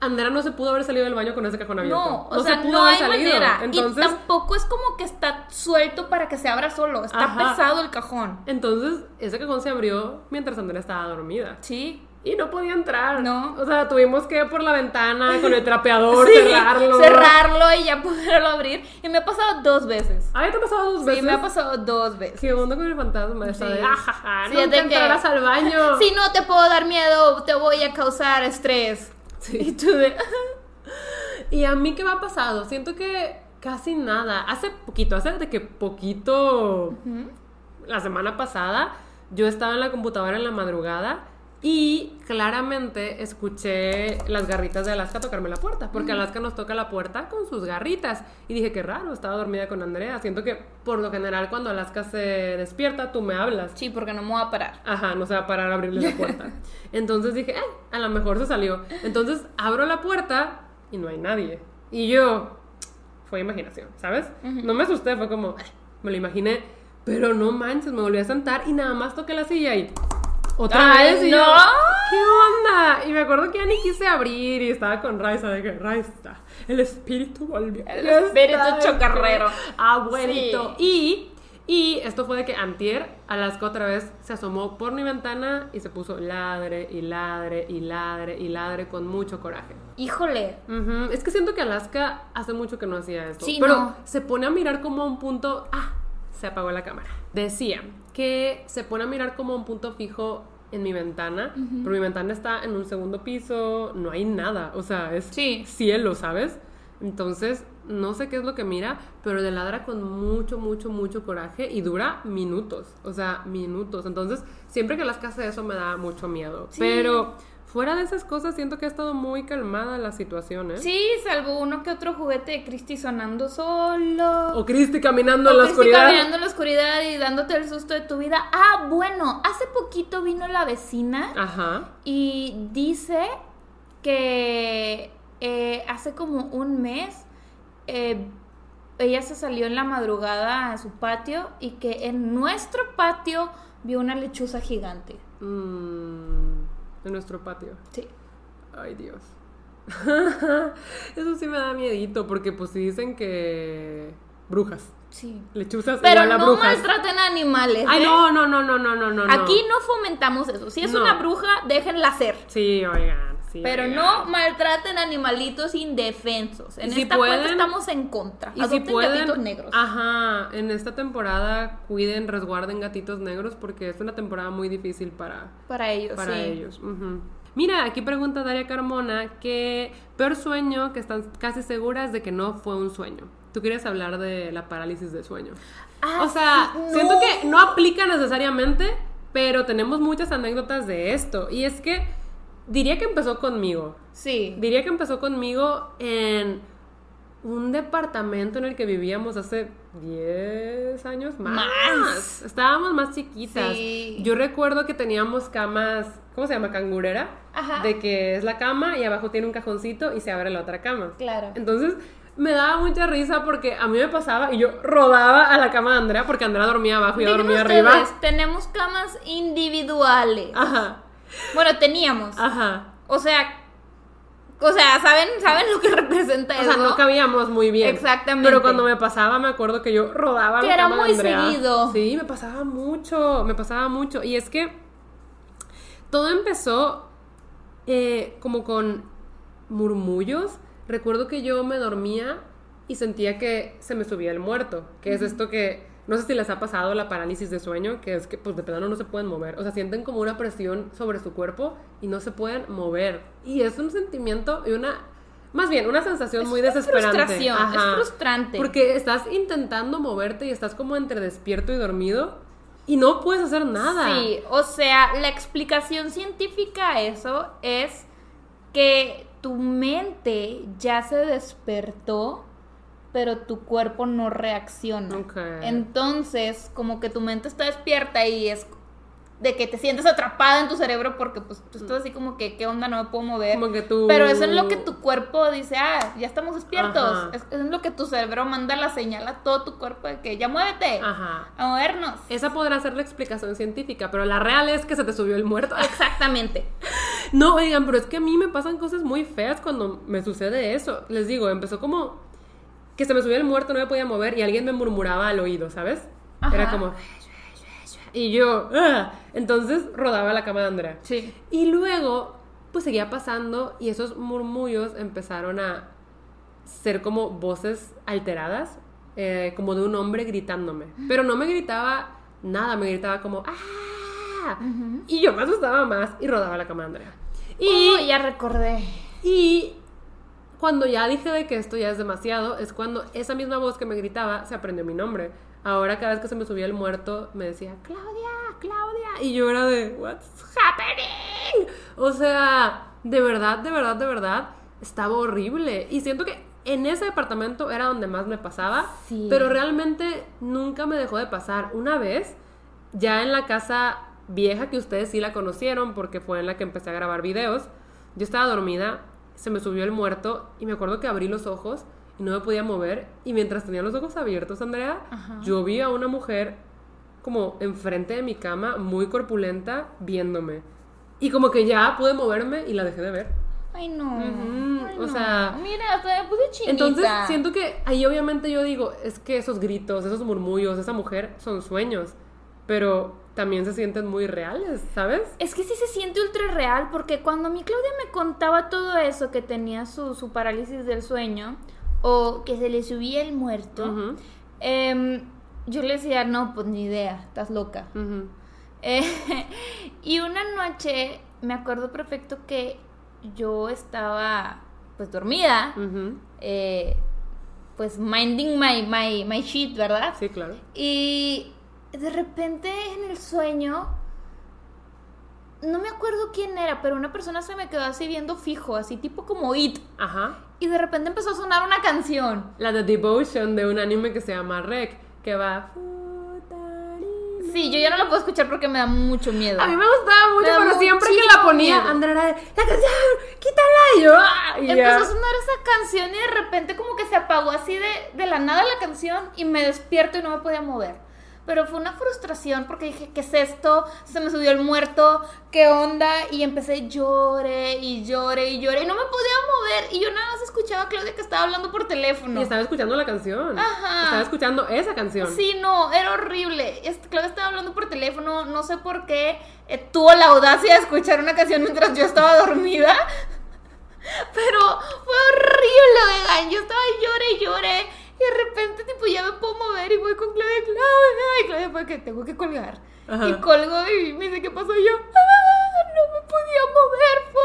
Andrea no se pudo haber salido del baño con ese cajón abierto. no, o se sea, pudo no haber hay salido. manera. Entonces, Y tampoco es como que está suelto para que se abra solo. Está Ajá. pesado el cajón. entonces, ese cajón se abrió mientras Andrea estaba dormida. Sí. Y no podía entrar. No. O sea, tuvimos que ir por la ventana con el (laughs) trapeador, Sí, cerrarlo. cerrarlo y ya (laughs) poderlo abrir. Y me ha pasado dos veces. Ah, ¿ya te ha pasado dos veces? Sí, me ha pasado dos veces. ¿Qué onda con el fantasma? Esa Sí. de, ajaja, Sí, nunca de que- entrarás al baño. (laughs) Si no te puedo dar miedo, te voy a causar estrés. Sí. Y tú de... ¿Y a mí qué me ha pasado? Siento que casi nada. Hace poquito, hace de que poquito, la semana pasada, yo estaba en la computadora en la madrugada y claramente escuché las garritas de Alaska tocarme la puerta, porque Alaska nos toca la puerta con sus garritas. Y dije, qué raro, estaba dormida con Andrea. Siento que por lo general cuando Alaska se despierta, tú me hablas. Sí, porque no me voy a parar. Ajá, no se va a parar a abrirle la puerta. (laughs) Entonces dije, eh, a lo mejor se salió. Entonces abro la puerta y no hay nadie. Y yo, fue imaginación, ¿sabes? No me asusté, fue como, "Eh", me lo imaginé. Pero no manches, me volví a sentar y nada más toqué la silla y otra Ay, vez. Y no. yo, ¿qué onda? Y me acuerdo que ya ni quise abrir y estaba con Raiza de que Raiza, el espíritu volvió. El espíritu chocarrero. Ha vuelto. Sí. Y, y esto fue de que Antier, Alaska otra vez se asomó por mi ventana y se puso ladre y ladre y ladre y ladre con mucho coraje. Híjole. Es que siento que Alaska hace mucho que no hacía esto. Sí, pero no. se pone a mirar como a un punto. Ah, se apagó la cámara. Decía que se pone a mirar como un punto fijo en mi ventana, pero mi ventana está en un segundo piso, no hay nada, o sea, es Sí. cielo, ¿sabes? Entonces, no sé qué es lo que mira, pero le ladra con mucho, mucho, mucho coraje y dura minutos, o sea, minutos. Entonces, siempre que las hace eso me da mucho miedo. Sí. Pero fuera de esas cosas, siento que ha estado muy calmada la situación, ¿eh? Sí, salvo uno que otro juguete de Christy sonando solo. O Cristi caminando O en la Christy oscuridad. caminando en la oscuridad y dándote el susto de tu vida. Ah, bueno, hace poquito vino la vecina Ajá. y dice que eh, hace como un mes eh, ella se salió en la madrugada a su patio y que en nuestro patio vio una lechuza gigante. Mm, en nuestro patio. Sí. Ay, Dios. (laughs) Eso sí me da miedito, porque pues sí dicen que brujas, Sí. lechuzas Pero igual a no brujas. maltraten animales. Ay, ¿eh? no, no, no, no, no, no, no. Aquí no fomentamos eso. Si es No. una bruja, déjenla ser. Sí, oigan, sí. Pero no maltraten animalitos indefensos. En si esta cuenta pueden- estamos en contra. Y si Adopten pueden, gatitos negros. ajá, en esta temporada cuiden, resguarden gatitos negros porque es una temporada muy difícil para, para ellos, para sí. ellos. Mira, aquí pregunta Daria Carmona que peor sueño que están casi seguras de que no fue un sueño. tú querías hablar de la parálisis del sueño. Ah, o sea, siento que no aplica necesariamente, pero tenemos muchas anécdotas de esto. Y es que diría que empezó conmigo. Sí. Diría que empezó conmigo en un departamento en el que vivíamos hace 10 años más. Más. Estábamos más chiquitas. Sí. Yo recuerdo que teníamos camas, ¿cómo se llama? Cangurera. Ajá. De que es la cama y abajo tiene un cajoncito y se abre la otra cama. Claro. Entonces me daba mucha risa porque a mí me pasaba y yo rodaba a la cama de Andrea porque Andrea dormía abajo y yo dormía ustedes, arriba. tenemos camas individuales. Ajá, Bueno, teníamos. ajá. O sea, o sea, ¿saben, ¿saben lo que (laughs) representa O eso? sea, no cabíamos muy bien. Exactamente. Pero cuando me pasaba, me acuerdo que yo rodaba Que la era cama muy seguido. Sí, me pasaba mucho, me pasaba mucho. Y es que todo empezó eh, como con murmullos. Recuerdo que yo me dormía y sentía que se me subía el muerto, que es esto que no sé si les ha pasado la parálisis de sueño, que es que pues de plano no se pueden mover, o sea, sienten como una presión sobre su cuerpo y no se pueden mover. Y es un sentimiento y una más bien una sensación Es muy una desesperante. frustración, es frustrante. Porque estás intentando moverte y estás como entre despierto y dormido y no puedes hacer nada. Sí, o sea, la explicación científica a eso es que tu mente ya se despertó, pero tu cuerpo no reacciona. Ok. Entonces, como que tu mente está despierta y es de que te sientes atrapada en tu cerebro porque pues tú estás así como que, ¿qué onda? No me puedo mover. Como que tú- Pero eso es lo que tu cuerpo dice, ah, ya estamos despiertos. Es, es lo que tu cerebro manda la señal a todo tu cuerpo de que ya muévete. Ajá. A movernos. Esa podrá ser la explicación científica, pero la real es que se te subió el muerto. (laughs) Exactamente. No, oigan, pero es que a mí me pasan cosas muy feas cuando me sucede eso. Les digo, empezó como que se me subía el muerto, no me podía mover y alguien me murmuraba al oído, ¿sabes? Ajá. Era como... Y yo... "Ah". Entonces rodaba la cama de Andrea. Sí. Y luego, pues seguía pasando y esos murmullos empezaron a ser como voces alteradas, eh, como de un hombre gritándome. Pero no me gritaba nada, me gritaba como ¡Ah! Y yo me asustaba más y rodaba la cama de Andrea. Y, Y ya recordé. y cuando ya dije de que esto ya es demasiado, es cuando esa misma voz que me gritaba se aprendió mi nombre. Ahora cada vez que se me subía el muerto me decía, Claudia, Claudia. Y yo era de, what's happening? O sea, de verdad, de verdad, de verdad, estaba horrible. Y siento que en ese departamento era donde más me pasaba, Sí. pero realmente nunca me dejó de pasar. Una vez, ya en la casa vieja que ustedes sí la conocieron porque fue en la que empecé a grabar videos, yo estaba dormida, se me subió el muerto y me acuerdo que abrí los ojos y no me podía mover y mientras tenía los ojos abiertos, Andrea, Ajá. yo vi a una mujer como enfrente de mi cama, muy corpulenta, viéndome. Y como que ya pude moverme y la dejé de ver. Ay, no. Ujú, Ay, o no. sea, Mira, hasta me puse chinita. Entonces siento que ahí obviamente yo digo, es que esos gritos, esos murmullos, esa mujer son sueños, pero también se sienten muy reales, ¿sabes? Es que sí se siente ultra real porque cuando mi Claudia me contaba todo eso, que tenía su, su parálisis del sueño o que se le subía el muerto, em, yo le decía, no, pues ni idea, estás loca. Eh, (laughs) y una noche me acuerdo perfecto que yo estaba pues dormida, eh, pues minding my, my, my shit, ¿verdad? Sí, claro. Y de repente en el sueño, no me acuerdo quién era, pero una persona se me quedó así viendo fijo, así tipo como It. Ajá. Y de repente empezó a sonar una canción. La de Devotion de un anime que se llama Rec, que va... Sí, yo ya no la puedo escuchar porque me da mucho miedo. A mí me gustaba mucho, Me pero siempre que la ponía. Andrea era de, la canción, quítala, y yo, "Ah", y ya. Empezó a sonar esa canción y de repente como que se apagó así de, de la nada la canción y me despierto y no me podía mover. Pero fue una frustración porque dije, ¿qué es esto? Se me subió el muerto, ¿qué onda? Y empecé llore y llore y llore y no me podía mover. Y yo nada más escuchaba a Claudia que estaba hablando por teléfono. Y estaba escuchando la canción. Ajá. Estaba escuchando esa canción. Sí, no, era horrible. Este, Claudia estaba hablando por teléfono, no sé por qué eh, tuvo la audacia de escuchar una canción mientras yo estaba dormida. (laughs) Pero fue horrible, oigan. Yo estaba llore y llore. Y de repente, tipo, ya me puedo mover y voy con Claudia, Claudia. Y Claudia fue que tengo que colgar. Ajá. Y colgo y me dice, ¿qué pasó? Y yo, ¡ah! No me podía mover, fue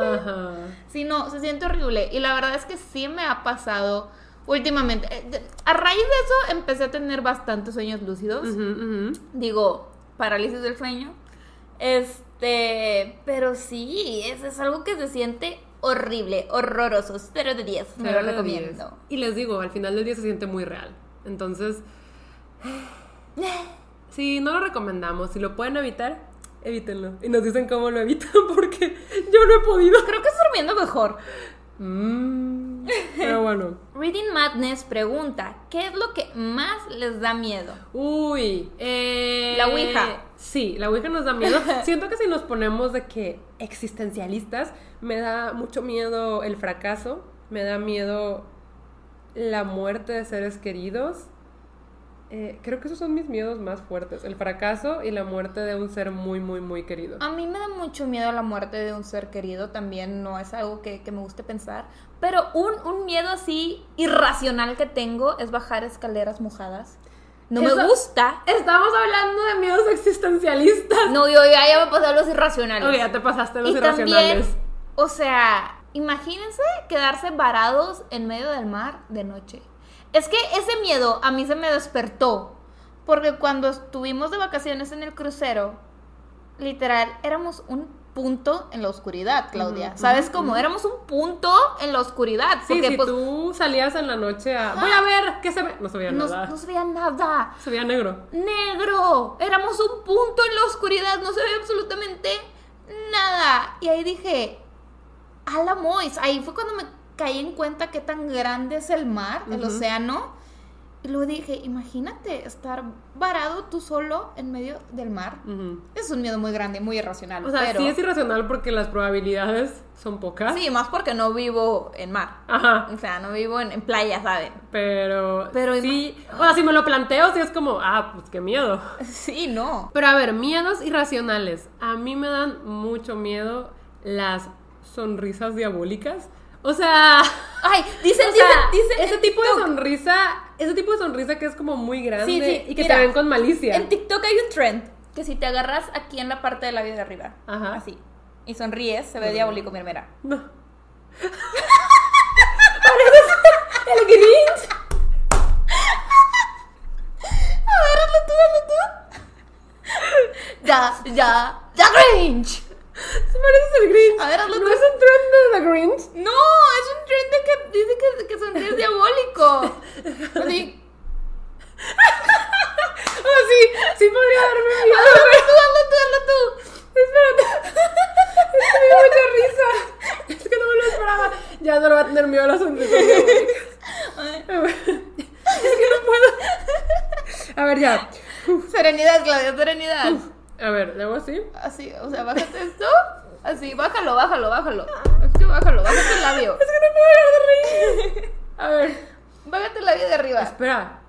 horrible. Ajá. Sí, no, se siente horrible. Y la verdad es que sí me ha pasado últimamente. eh, A raíz de eso empecé a tener bastantes sueños lúcidos. Digo, parálisis del sueño. Este, pero sí, es, es algo que se siente horrible, horroroso. Cero de 10, me lo recomiendo. 10. Y les digo, al final del día se siente muy real. Entonces, (sighs) sí, no lo recomendamos. Si lo pueden evitar, evítenlo. Y nos dicen cómo lo evitan (laughs) porque yo no he podido. Creo que es durmiendo mejor. Mm, pero bueno. (laughs) Reading Madness pregunta, ¿qué es lo que más les da miedo? Uy, eh, La Ouija. Sí, la Ouija nos da miedo. (laughs) Siento que si nos ponemos de que existencialistas, me da mucho miedo el fracaso, me da miedo la muerte de seres queridos. Eh, creo que esos son mis miedos más fuertes, el fracaso y la muerte de un ser muy, muy, muy querido. A mí me da mucho miedo la muerte de un ser querido, también no es algo que, que me guste pensar, pero un, un miedo así irracional que tengo es bajar escaleras mojadas. No me gusta. Estamos hablando de miedos existencialistas. No, yo ya, ya me pasé a los irracionales. Ok, ya te pasaste los y irracionales. también, o sea, imagínense quedarse varados en medio del mar de noche. Es que ese miedo a mí se me despertó. Porque cuando estuvimos de vacaciones en el crucero, literal, éramos un punto en la oscuridad, Claudia. ¿Sabes cómo? Éramos un punto en la oscuridad. Sí, porque si pues tú salías en la noche a... Voy a ver, ¿qué se ve? No se veía no, nada. no se veía nada. Se veía negro. negro. Éramos un punto en la oscuridad, no se veía absolutamente nada. Y ahí dije, a la Mois. Ahí fue cuando me caí en cuenta qué tan grande es el mar, el Ujú. océano. Y luego dije, imagínate estar varado tú solo en medio del mar. Ujú. Es un miedo muy grande, muy irracional. O sea, pero... sí es irracional porque las probabilidades son pocas. Sí, más porque no vivo en mar. Ajá. O sea, no vivo en, en playa, ¿saben? Pero, Pero sí, o sea, si me lo planteo, sí es como, ah, pues qué miedo. (laughs) Sí, no. Pero a ver, miedos irracionales. A mí me dan mucho miedo las sonrisas diabólicas. O sea, (laughs) Ay, dicen, o sea, dicen, dicen. ese tipo de sonrisa, ese tipo de sonrisa que es como muy grande Sí, sí, y que mira, te ven con malicia. En TikTok hay un trend que si te agarras aquí en la parte de la vida de arriba, Ajá. así, y sonríes, se ve diabólico, mira, mira. No. (laughs) el Grinch. (laughs) A ver, hazlo tú, hazlo tú. Ya, ya, ya Grinch. Se parece el Grinch. A ver, hazlo ¿No tú. es un trend de The Grinch? No, es un trend de que dice que, que sonríes diabólico. Así. (laughs) Ah, sí, sí podría darme miedo. Hazlo tú, hazlo tú, hazlo tú. Espérate. (laughs) Es que me dio mucha risa. Es que no me lo esperaba. Ya no le va a tener miedo a las sonrisas diabólicas. Ay, A ver. Es que no puedo. A ver, ya. Serenidad, Claudia, serenidad. A ver, ¿le hago así? Así, o sea, bájate esto. Así, bájalo, bájalo, bájalo. Es que bájalo, bájate el labio. Es que no puedo dejar de reír. A ver. Bájate el labio de arriba. Espera.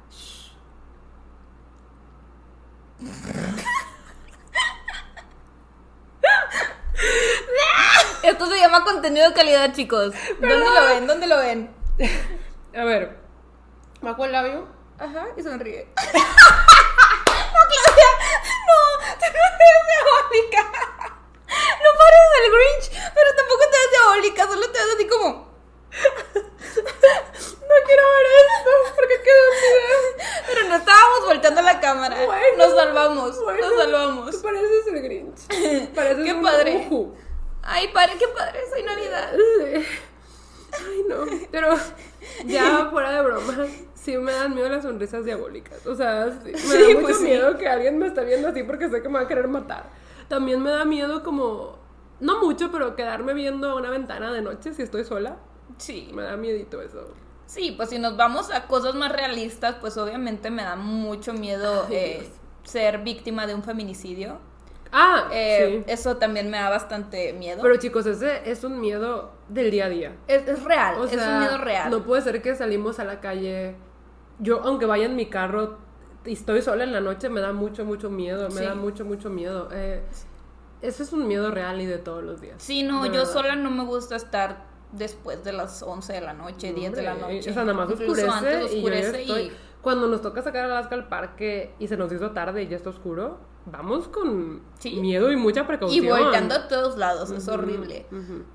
Esto se llama contenido de calidad, chicos. ¿Dónde lo ven? ¿Dónde lo ven? A ver. Bajo el labio. Ajá, y sonríe. (laughs) no, Claudia, no, tú no eres diabólica. No pares el Grinch, pero tampoco te ves diabólica, solo te ves así como. No quiero ver esto porque quedó un video. Pero no estábamos volteando la cámara. Bueno, nos salvamos, bueno, nos salvamos. Tú pareces el Grinch. Pareces Qué un padre. ujú. Ay, padre, qué padre, soy Navidad. Ay, no. Pero ya fuera de broma, sí me dan sonrisas diabólicas. O sea, sí, me (laughs) Sí, da mucho pues sí. miedo que alguien me esté viendo así porque sé que me va a querer matar. También me da miedo como, no mucho, pero quedarme viendo a una ventana de noche si estoy sola. Sí. Me da miedito eso. Sí, pues si nos vamos a cosas más realistas, pues obviamente me da mucho miedo Ay, eh, ser víctima de un feminicidio. Ah, Eh, sí. Eso también me da bastante miedo. Pero chicos, ese es un miedo del día a día. es, es real, O es un miedo real. No puede ser que salimos a la calle. Yo, aunque vaya en mi carro y estoy sola en la noche, me da mucho, mucho miedo. Me Sí. da mucho, mucho miedo. Eh, ese es un miedo real y de todos los días. Sí, no, yo verdad. sola no me gusta estar después de las 11 de la noche, 10 de la Hombre, noche. O sea, nada más oscurece, antes y yo ya oscurece estoy... y- Cuando nos toca sacar a Alaska al parque y se nos hizo tarde y ya está oscuro, vamos con Sí. miedo y mucha Y precaución. volteando a todos lados, es horrible.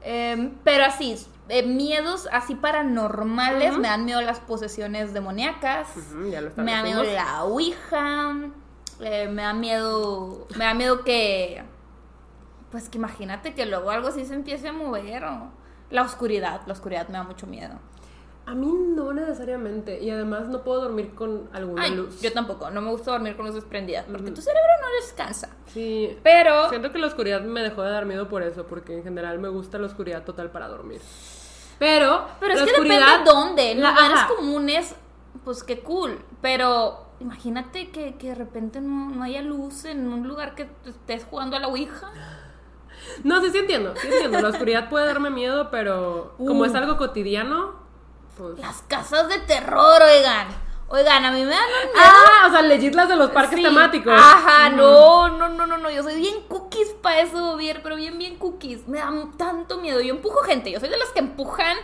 Em, pero así, eh, miedos así paranormales, Ujú. me dan miedo las posesiones demoníacas, Ujú, ya lo me da miedo la ouija, eh, me da miedo, me da miedo que, pues que imagínate que luego algo así se empiece a mover o la oscuridad, la oscuridad me da mucho miedo. A mí no necesariamente. Y además no puedo dormir con alguna Ay, luz. yo tampoco, no me gusta dormir con luces prendidas porque tu cerebro no descansa. Sí. Pero Siento que la oscuridad me dejó de dar miedo por eso, porque en general me gusta la oscuridad total para dormir. Pero, Pero es que depende dónde. En lugares comunes, pues qué cool. Pero imagínate que, que de repente no, no haya luz en un lugar que estés jugando a la Ouija. No, sí, sí entiendo, sí entiendo. La oscuridad puede darme miedo, pero como Uh. es algo cotidiano, pues... Las casas de terror, oigan. Oigan, a mí me dan un miedo. Ah, o sea, legit las de los parques Sí. temáticos. Ajá, no, no, no, no, no. Yo soy bien cookies para eso, bien, pero bien, bien cookies. Me da tanto miedo. Yo empujo gente. Yo soy de las que empujan,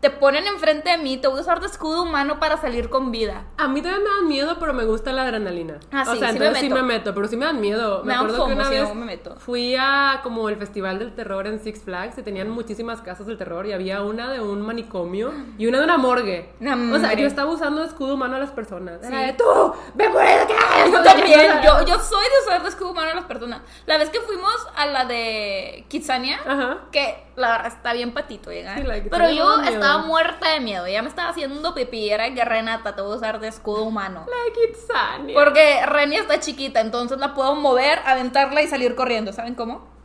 te ponen enfrente de mí, te voy a usar de escudo humano para salir con vida. A mí también me dan miedo, pero me gusta la adrenalina. Ah, o sí, sea, sí me entonces sí meto. me meto, pero sí me dan miedo. Me Me acuerdo que una vez me meto. fui a como el festival del terror en Six Flags y tenían muchísimas casas del terror y había una de un manicomio y una de una morgue. No, o sea, yo estaba usando escudo humano a las personas. Era Sí. de, tú, por acá. Yo también, yo, yo soy de usar de escudo humano a las personas. La vez que fuimos a la de Kitsania, Ajá. que la verdad está bien patito, ¿eh? Sí, pero yo estaba muerta de miedo, ya me estaba haciendo pipí, era que Renata te voy a usar de escudo humano. La de Kitsania. Porque Reni está chiquita, entonces la puedo mover, aventarla y salir corriendo, ¿saben cómo?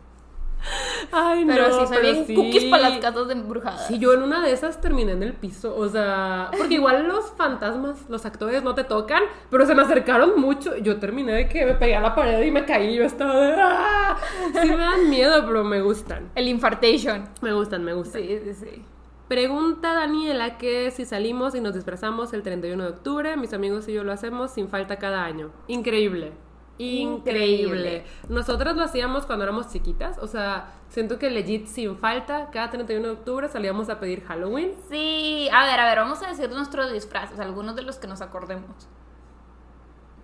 Ay, Pero no, sí, soy pero bien sí. cookies para las casas de embrujadas. Sí, yo en una de esas terminé en el piso, o sea, porque igual los fantasmas, los actores no te tocan, pero se me acercaron mucho, yo terminé de que me pegué a la pared y me caí, yo estaba de ¡ah! Sí me dan miedo, pero me gustan, El infartation. me gustan, me gustan. Sí, sí, sí. Pregunta Daniela que si salimos y nos disfrazamos el 31 de octubre, mis amigos y yo lo hacemos sin falta cada año. Increíble. Increíble. Nosotras lo hacíamos cuando éramos chiquitas, o sea, siento que legit sin falta, cada 31 de octubre salíamos a pedir Halloween. Sí, a ver, a ver, vamos a decir nuestros disfraces, algunos de los que nos acordemos.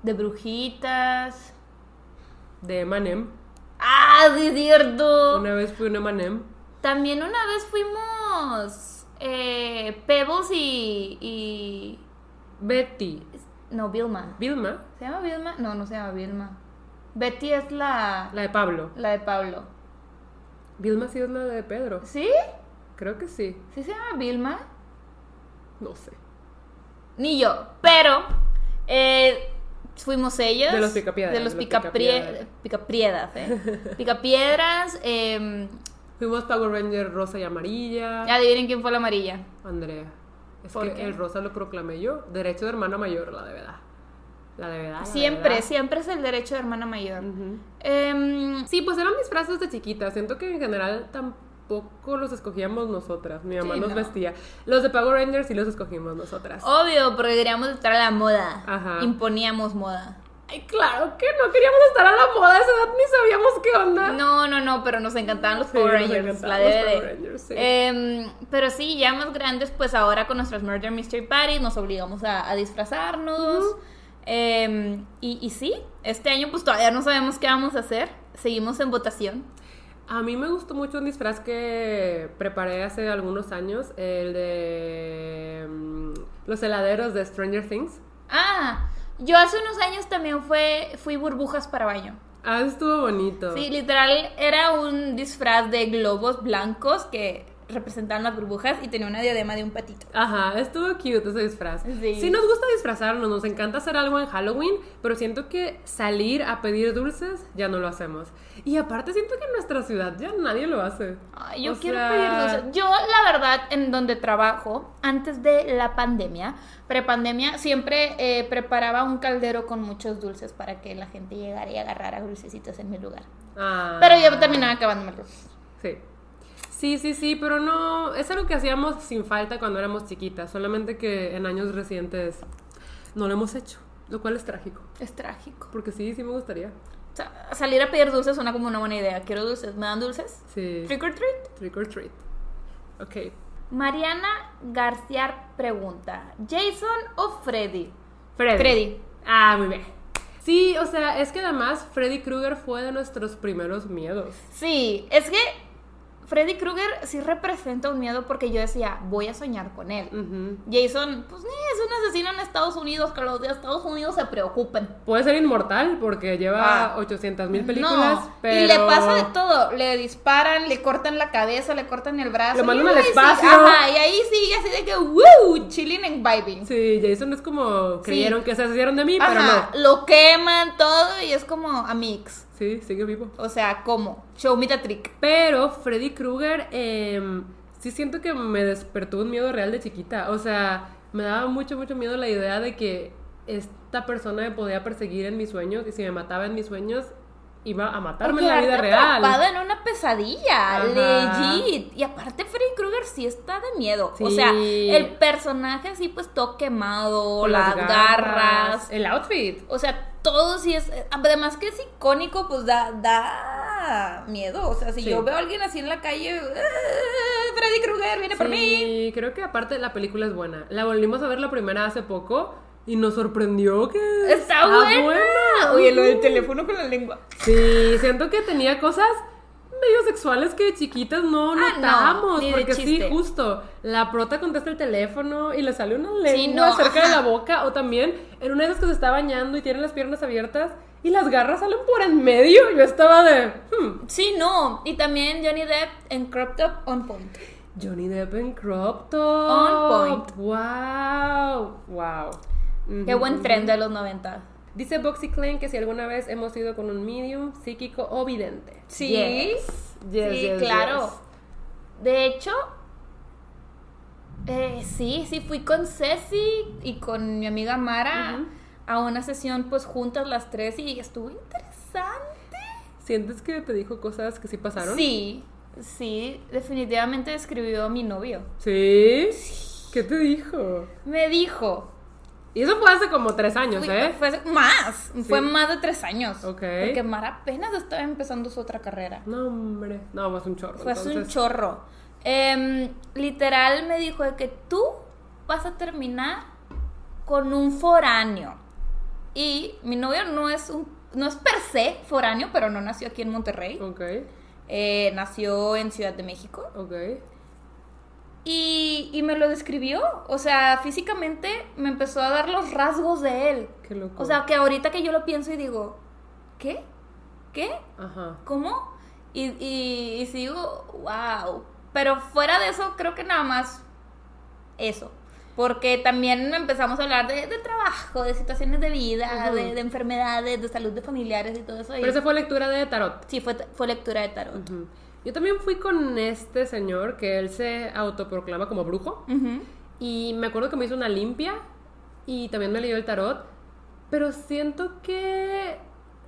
De brujitas. de Emanem. Ah, sí, es cierto. Una vez fui un Emanem. También una vez fuimos eh, Pebbles y, y... Betty. No, Vilma. Vilma, ¿Se llama Vilma? No, no se llama Vilma. Betty es la, la de Pablo. la de Pablo. Vilma sí es la de Pedro. ¿Sí? Creo que sí. ¿Sí se llama Vilma? No sé. Ni yo, pero eh, fuimos ellos. De los picapiedras, De los, los picapriedas, ¿eh? (laughs) Picapiedras. eh, Fuimos Power Ranger rosa y amarilla. adivinen quién fue la amarilla. Andrea. Es ¿Por que el rosa lo proclamé yo. Derecho de hermana mayor, la de verdad. La de verdad. la de Siempre, verdad. siempre es el derecho de hermana mayor. Em, Sí, pues eran disfraces de chiquita. Siento que en general tampoco los escogíamos nosotras. Mi mamá Sí, nos no. vestía. Los de Power Rangers sí los escogimos nosotras. obvio, porque queríamos estar a la moda. Ajá. Imponíamos moda. Ay, claro que no queríamos estar a la moda. A esa edad ni sabíamos qué onda. No, no, no, pero nos encantaban los Sí, Power Rangers, la los DVD. Power Rangers, sí. Em, pero sí, ya más grandes, pues ahora con nuestras Murder Mystery Parties nos obligamos a, a disfrazarnos. Em, y, y sí, este año pues todavía no sabemos qué vamos a hacer. Seguimos en votación. A mí me gustó mucho un disfraz que preparé hace algunos años, el de mm, los heladeros de Stranger Things. Ah, yo hace unos años también fue, fui burbujas para baño. Ah, estuvo bonito. Sí, literal era un disfraz de globos blancos que representaban las burbujas y tenía una diadema de un patito. Ajá, estuvo cute ese disfraz. Sí. nos gusta disfrazarnos, nos encanta hacer algo en Halloween, pero siento que salir a pedir dulces ya no lo hacemos. Y aparte siento que en nuestra ciudad ya nadie lo hace. Ay, yo O quiero sea, pedir dulces. Yo, la verdad, en donde trabajo, antes de la pandemia, prepandemia, siempre eh, preparaba un caldero con muchos dulces para que la gente llegara y agarrara dulcecitos en mi lugar. Ah. Pero yo terminaba acabándome los Sí. Sí, sí, sí, pero no, es algo que hacíamos sin falta cuando éramos chiquitas, solamente que en años recientes no lo hemos hecho, lo cual es trágico, Es trágico. porque sí, sí me gustaría. O sea, salir a pedir dulces suena como una buena idea. Quiero dulces. ¿Me dan dulces? Sí. Trick or treat. Trick or treat. Ok. Mariana García pregunta: ¿Jason o Freddy? Freddy. Freddy. Ah, muy bien. Sí, o sea, es que además Freddy Krueger fue de nuestros primeros miedos. Sí, es que Freddy Krueger sí representa un miedo porque yo decía, voy a soñar con él. Ujú. Jason, pues ni es un asesino en Estados Unidos, que los de Estados Unidos se preocupen. Puede ser inmortal porque lleva Ah. 800 mil películas, No, pero... y le pasa de todo. Le disparan, le cortan la cabeza, le cortan el brazo. Lo mandan al ahí sí- espacio. ajá, y ahí sigue así de que, ¡woo! Chilling and vibing. Sí, Jason es como creyeron que se hicieron de mí, pero Ajá, no. lo queman todo y es como a mix. Sí, sigue vivo. O sea, ¿cómo? Show me the trick. Pero Freddy Krueger, em, sí siento que me despertó un miedo real de chiquita. O sea, me daba mucho, mucho miedo la idea de que esta persona me podía perseguir en mis sueños y si me mataba en mis sueños, iba a matarme en la vida real. atrapada en una pesadilla, Ajá. legit. Y aparte Freddy Krueger sí está de miedo. O sea, el personaje así pues todo quemado, las, garras. El outfit. O sea, todo sí es. Además que es icónico, pues da, da miedo. O sea, si Sí. yo veo a alguien así en la calle, "Ah, Freddy Krueger viene por mí. Sí, creo que aparte la película es buena. La volvimos a ver la primera hace poco y nos sorprendió que Está buena. Oye, lo del teléfono con la lengua. Sí, siento que tenía cosas medio sexuales que de chiquitas no Ah, no, notamos. porque sí, justo. La prota contesta el teléfono y le sale una lengua no, cerca de la boca. O también en una de esas que se está bañando y tiene las piernas abiertas y las garras salen por en medio. Yo estaba de. hmm, Sí, no. Y también Johnny Depp en Crop Top on Point. Johnny Depp en crop top. On point. Wow. Wow. Qué buen tren de los 90. Dice Boxy Klein que si alguna vez hemos ido con un medium psíquico o vidente. Sí. Yes. Yes, sí, yes, claro. De hecho, eh, sí, sí, fui con Ceci y con mi amiga Mara a una sesión, pues juntas las tres y estuvo interesante. ¿Sientes que te dijo cosas que sí pasaron? Sí, sí, definitivamente describió a mi novio. ¿Sí? ¿Qué te dijo? Me dijo, Y eso fue hace como tres años, ¿eh? fue más, fue más de tres años. Ok. Porque Mara apenas estaba empezando su otra carrera. No, hombre. No, más un chorro. Fue un chorro. Em, literal me dijo de que tú vas a terminar con un foráneo. Y mi novio no es un, no es per se foráneo, pero no nació aquí en Monterrey. Ok, Eh, nació en Ciudad de México. ok. Y, y me lo describió. O sea, físicamente me empezó a dar los rasgos de él. Qué loco. O sea, que ahorita que yo lo pienso y digo, ¿qué? ¿Qué? Ajá. ¿Cómo? Y, y, y sigo, wow. Pero fuera de eso, creo que nada más eso. Porque también empezamos a hablar de, de trabajo, de situaciones de vida, de, de enfermedades, de salud de familiares y todo eso. Pero esa fue lectura de tarot. Sí, fue, fue lectura de tarot. Yo también fui con este señor que él se autoproclama como brujo. Y me acuerdo que me hizo una limpia y también me leyó el tarot. Pero siento que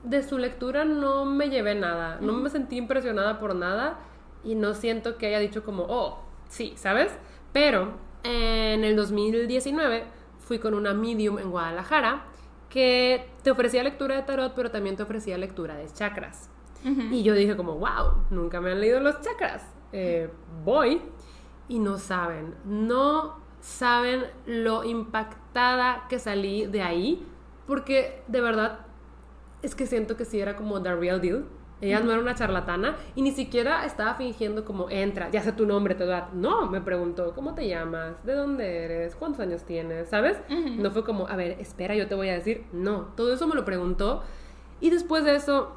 de su lectura no me llevé nada. No me sentí impresionada por nada. Y no siento que haya dicho como, oh, sí, ¿sabes? Pero en el 2019 fui con una medium en Guadalajara que te ofrecía lectura de tarot, pero también te ofrecía lectura de chakras. Ujú. Y yo dije como, wow, nunca me han leído los chakras. Eh, voy y no saben, no saben lo impactada que salí de ahí, porque de verdad es que siento que sí era como the real deal. Ella no era una charlatana y ni siquiera estaba fingiendo como entra, ya sé tu nombre, tu edad. No, me preguntó, ¿cómo te llamas? ¿De dónde eres? ¿Cuántos años tienes? ¿Sabes? No fue como, a ver, espera, yo te voy a decir. No, todo eso me lo preguntó. Y después de eso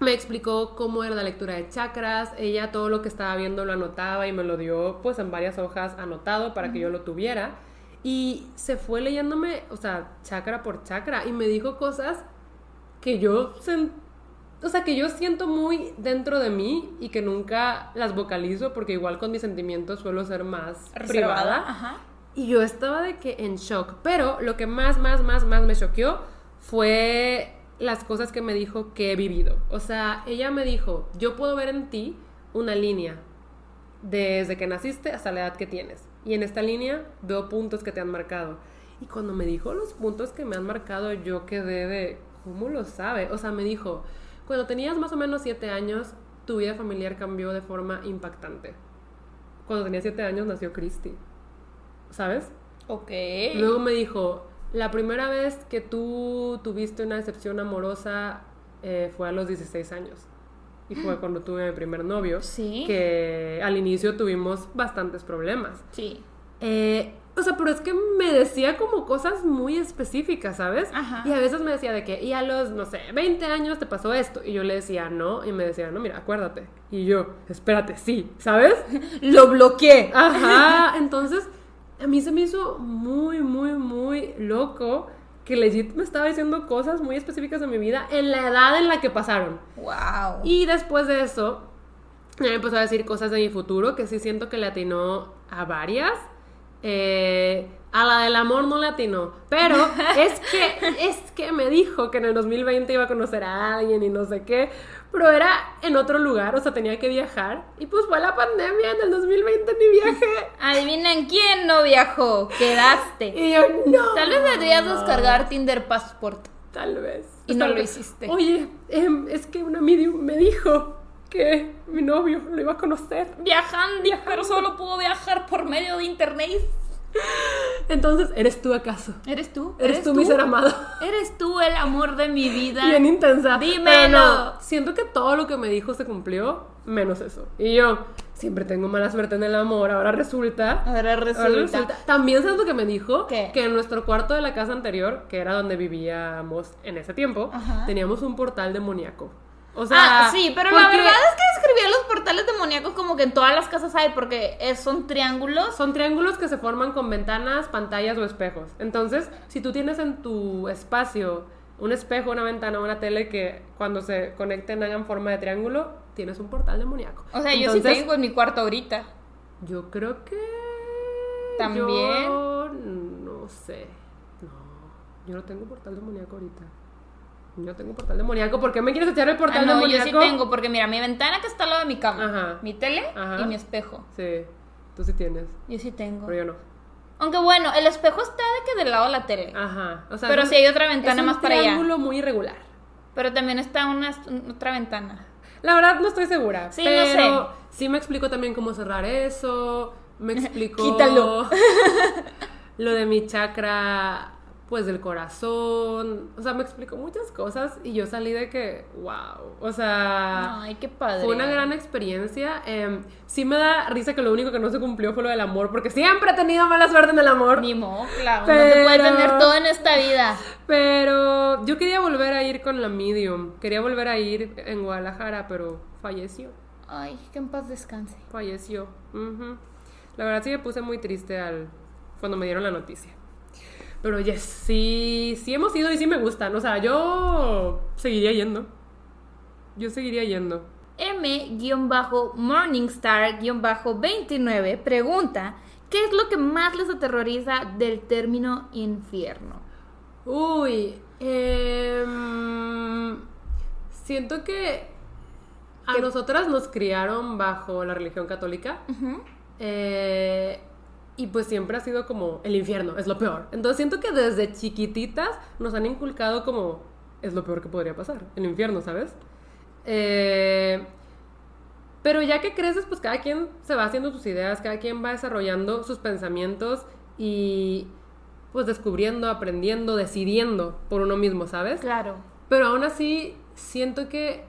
me explicó cómo era la lectura de chakras. Ella todo lo que estaba viendo lo anotaba y me lo dio pues en varias hojas anotado para que yo lo tuviera. Y se fue leyéndome, o sea, chakra por chakra y me dijo cosas que yo o sea, que yo siento muy dentro de mí y que nunca las vocalizo porque igual con mis sentimientos suelo ser más Reservada. privada. Ajá. Y yo estaba de que en shock. Pero lo que más, más, más, más me choqueó fue las cosas que me dijo que he vivido. O sea, ella me dijo, yo puedo ver en ti una línea desde que naciste hasta la edad que tienes. Y en esta línea veo puntos que te han marcado. Y cuando me dijo los puntos que me han marcado, yo quedé de, ¿cómo lo sabe? O sea, me dijo, cuando tenías más o menos siete años, tu vida familiar cambió de forma impactante. Cuando tenía siete años nació Christy. ¿Sabes? Ok. Luego me dijo, La primera vez que tú tuviste una decepción amorosa eh, fue a los 16 años. Y fue cuando tuve mi primer novio. Sí. Que al inicio tuvimos bastantes problemas. Sí. Eh, o sea, pero es que me decía como cosas muy específicas, ¿sabes? Ajá. Y a veces me decía de que, y a los, no sé, 20 años te pasó esto. Y yo le decía, no. Y me decía, no, mira, acuérdate. Y yo, espérate, sí, ¿sabes? (laughs) Lo bloqueé. Ajá. Entonces, a mí se me hizo muy, muy, muy loco que legit me estaba diciendo cosas muy específicas de mi vida en la edad en la que pasaron. Wow. Y después de eso, me empezó a decir cosas de mi futuro que sí siento que le atinó a varias. Eh, a la del amor no le atinó. Pero (laughs) es que, es que me dijo que en el 2020 iba a conocer a alguien y no sé qué. Pero era en otro lugar, o sea, tenía que viajar. Y pues fue la pandemia, en el 2020 ni viajé. (laughs) Adivinen quién no viajó. Quedaste. Y yo, no. Tal vez deberías descargar Tinder Passport. Tal vez. Y no Tal lo hiciste. Oye, em, es que una medium me dijo que mi novio lo iba a conocer. Viajando, pero solo puedo viajar por medio de internet. Entonces, ¿eres tú acaso? ¿Eres tú? ¿Eres, tú, mi ser amado? ¿Eres tú el amor de mi vida? Bien intensa. Dímelo. No, siento que todo lo que me dijo se cumplió, menos eso. Y yo, siempre tengo mala suerte en el amor, ahora resulta... Ahora resulta. También sabes lo que me dijo, ¿Qué? que en nuestro cuarto de la casa anterior, que era donde vivíamos en ese tiempo, Ajá. teníamos un portal demoníaco. O sea, ah, sí, pero la verdad es que describía los portales demoníacos como que en todas las casas hay, porque es- son triángulos. Son triángulos que se forman con ventanas, pantallas o espejos. Entonces, si tú tienes en tu espacio un espejo, una ventana, una tele que cuando se conecten hagan forma de triángulo, tienes un portal demoníaco. O sea, yo sí tengo en mi cuarto ahorita. Yo creo que. ¿También? Yo no sé. No, yo no tengo portal demoníaco ahorita. Yo no tengo portal demoníaco. ¿Por qué me quieres echar el portal Ah, no, yo demoníaco? sí tengo, porque mira, mi ventana que está al lado de mi cama, Ajá. mi tele Ajá. y mi espejo. Sí, tú sí tienes. Yo sí tengo. Pero yo no. Aunque bueno, el espejo está de que del lado de la tele. Ajá. O sea, Pero es un- sí hay otra ventana es más un para allá. triángulo muy irregular. Pero también está una otra ventana. La verdad no estoy segura. Sí, no pero sé. sí me explicó también cómo cerrar eso. Me (laughs) explicó Quítalo. (laughs) (laughs) lo de mi chakra, pues del corazón. O sea, me explicó muchas cosas y yo salí de que, wow. O sea, Ay, qué padre. fue una gran experiencia. Em, sí me da risa que lo único que no se cumplió fue lo del amor, porque siempre he tenido mala suerte en el amor. Ni modo, claro. No se puede Pero- tener todo en esta vida. Pero yo quería volver a ir con la medium. Quería volver a ir en Guadalajara, pero falleció. Ay, que en paz descanse. Falleció. Ujú. La verdad sí me puse muy triste al cuando me dieron la noticia. Pero yes, sí, sí hemos ido y sí me gustan. O sea, yo seguiría yendo. Yo seguiría yendo. M-Morningstar-29 pregunta: ¿Qué es lo que más les aterroriza del término infierno? Uy, em, siento que a ¿Qué? nosotras nos criaron bajo la religión católica. Eh, y pues siempre ha sido como el infierno, es lo peor. Entonces siento que desde chiquititas nos han inculcado como es lo peor que podría pasar, el infierno, ¿sabes? Eh, pero ya que creces, pues cada quien se va haciendo sus ideas, cada quien va desarrollando sus pensamientos y pues descubriendo, aprendiendo, decidiendo por uno mismo, ¿sabes? Claro. Pero aún así, siento que.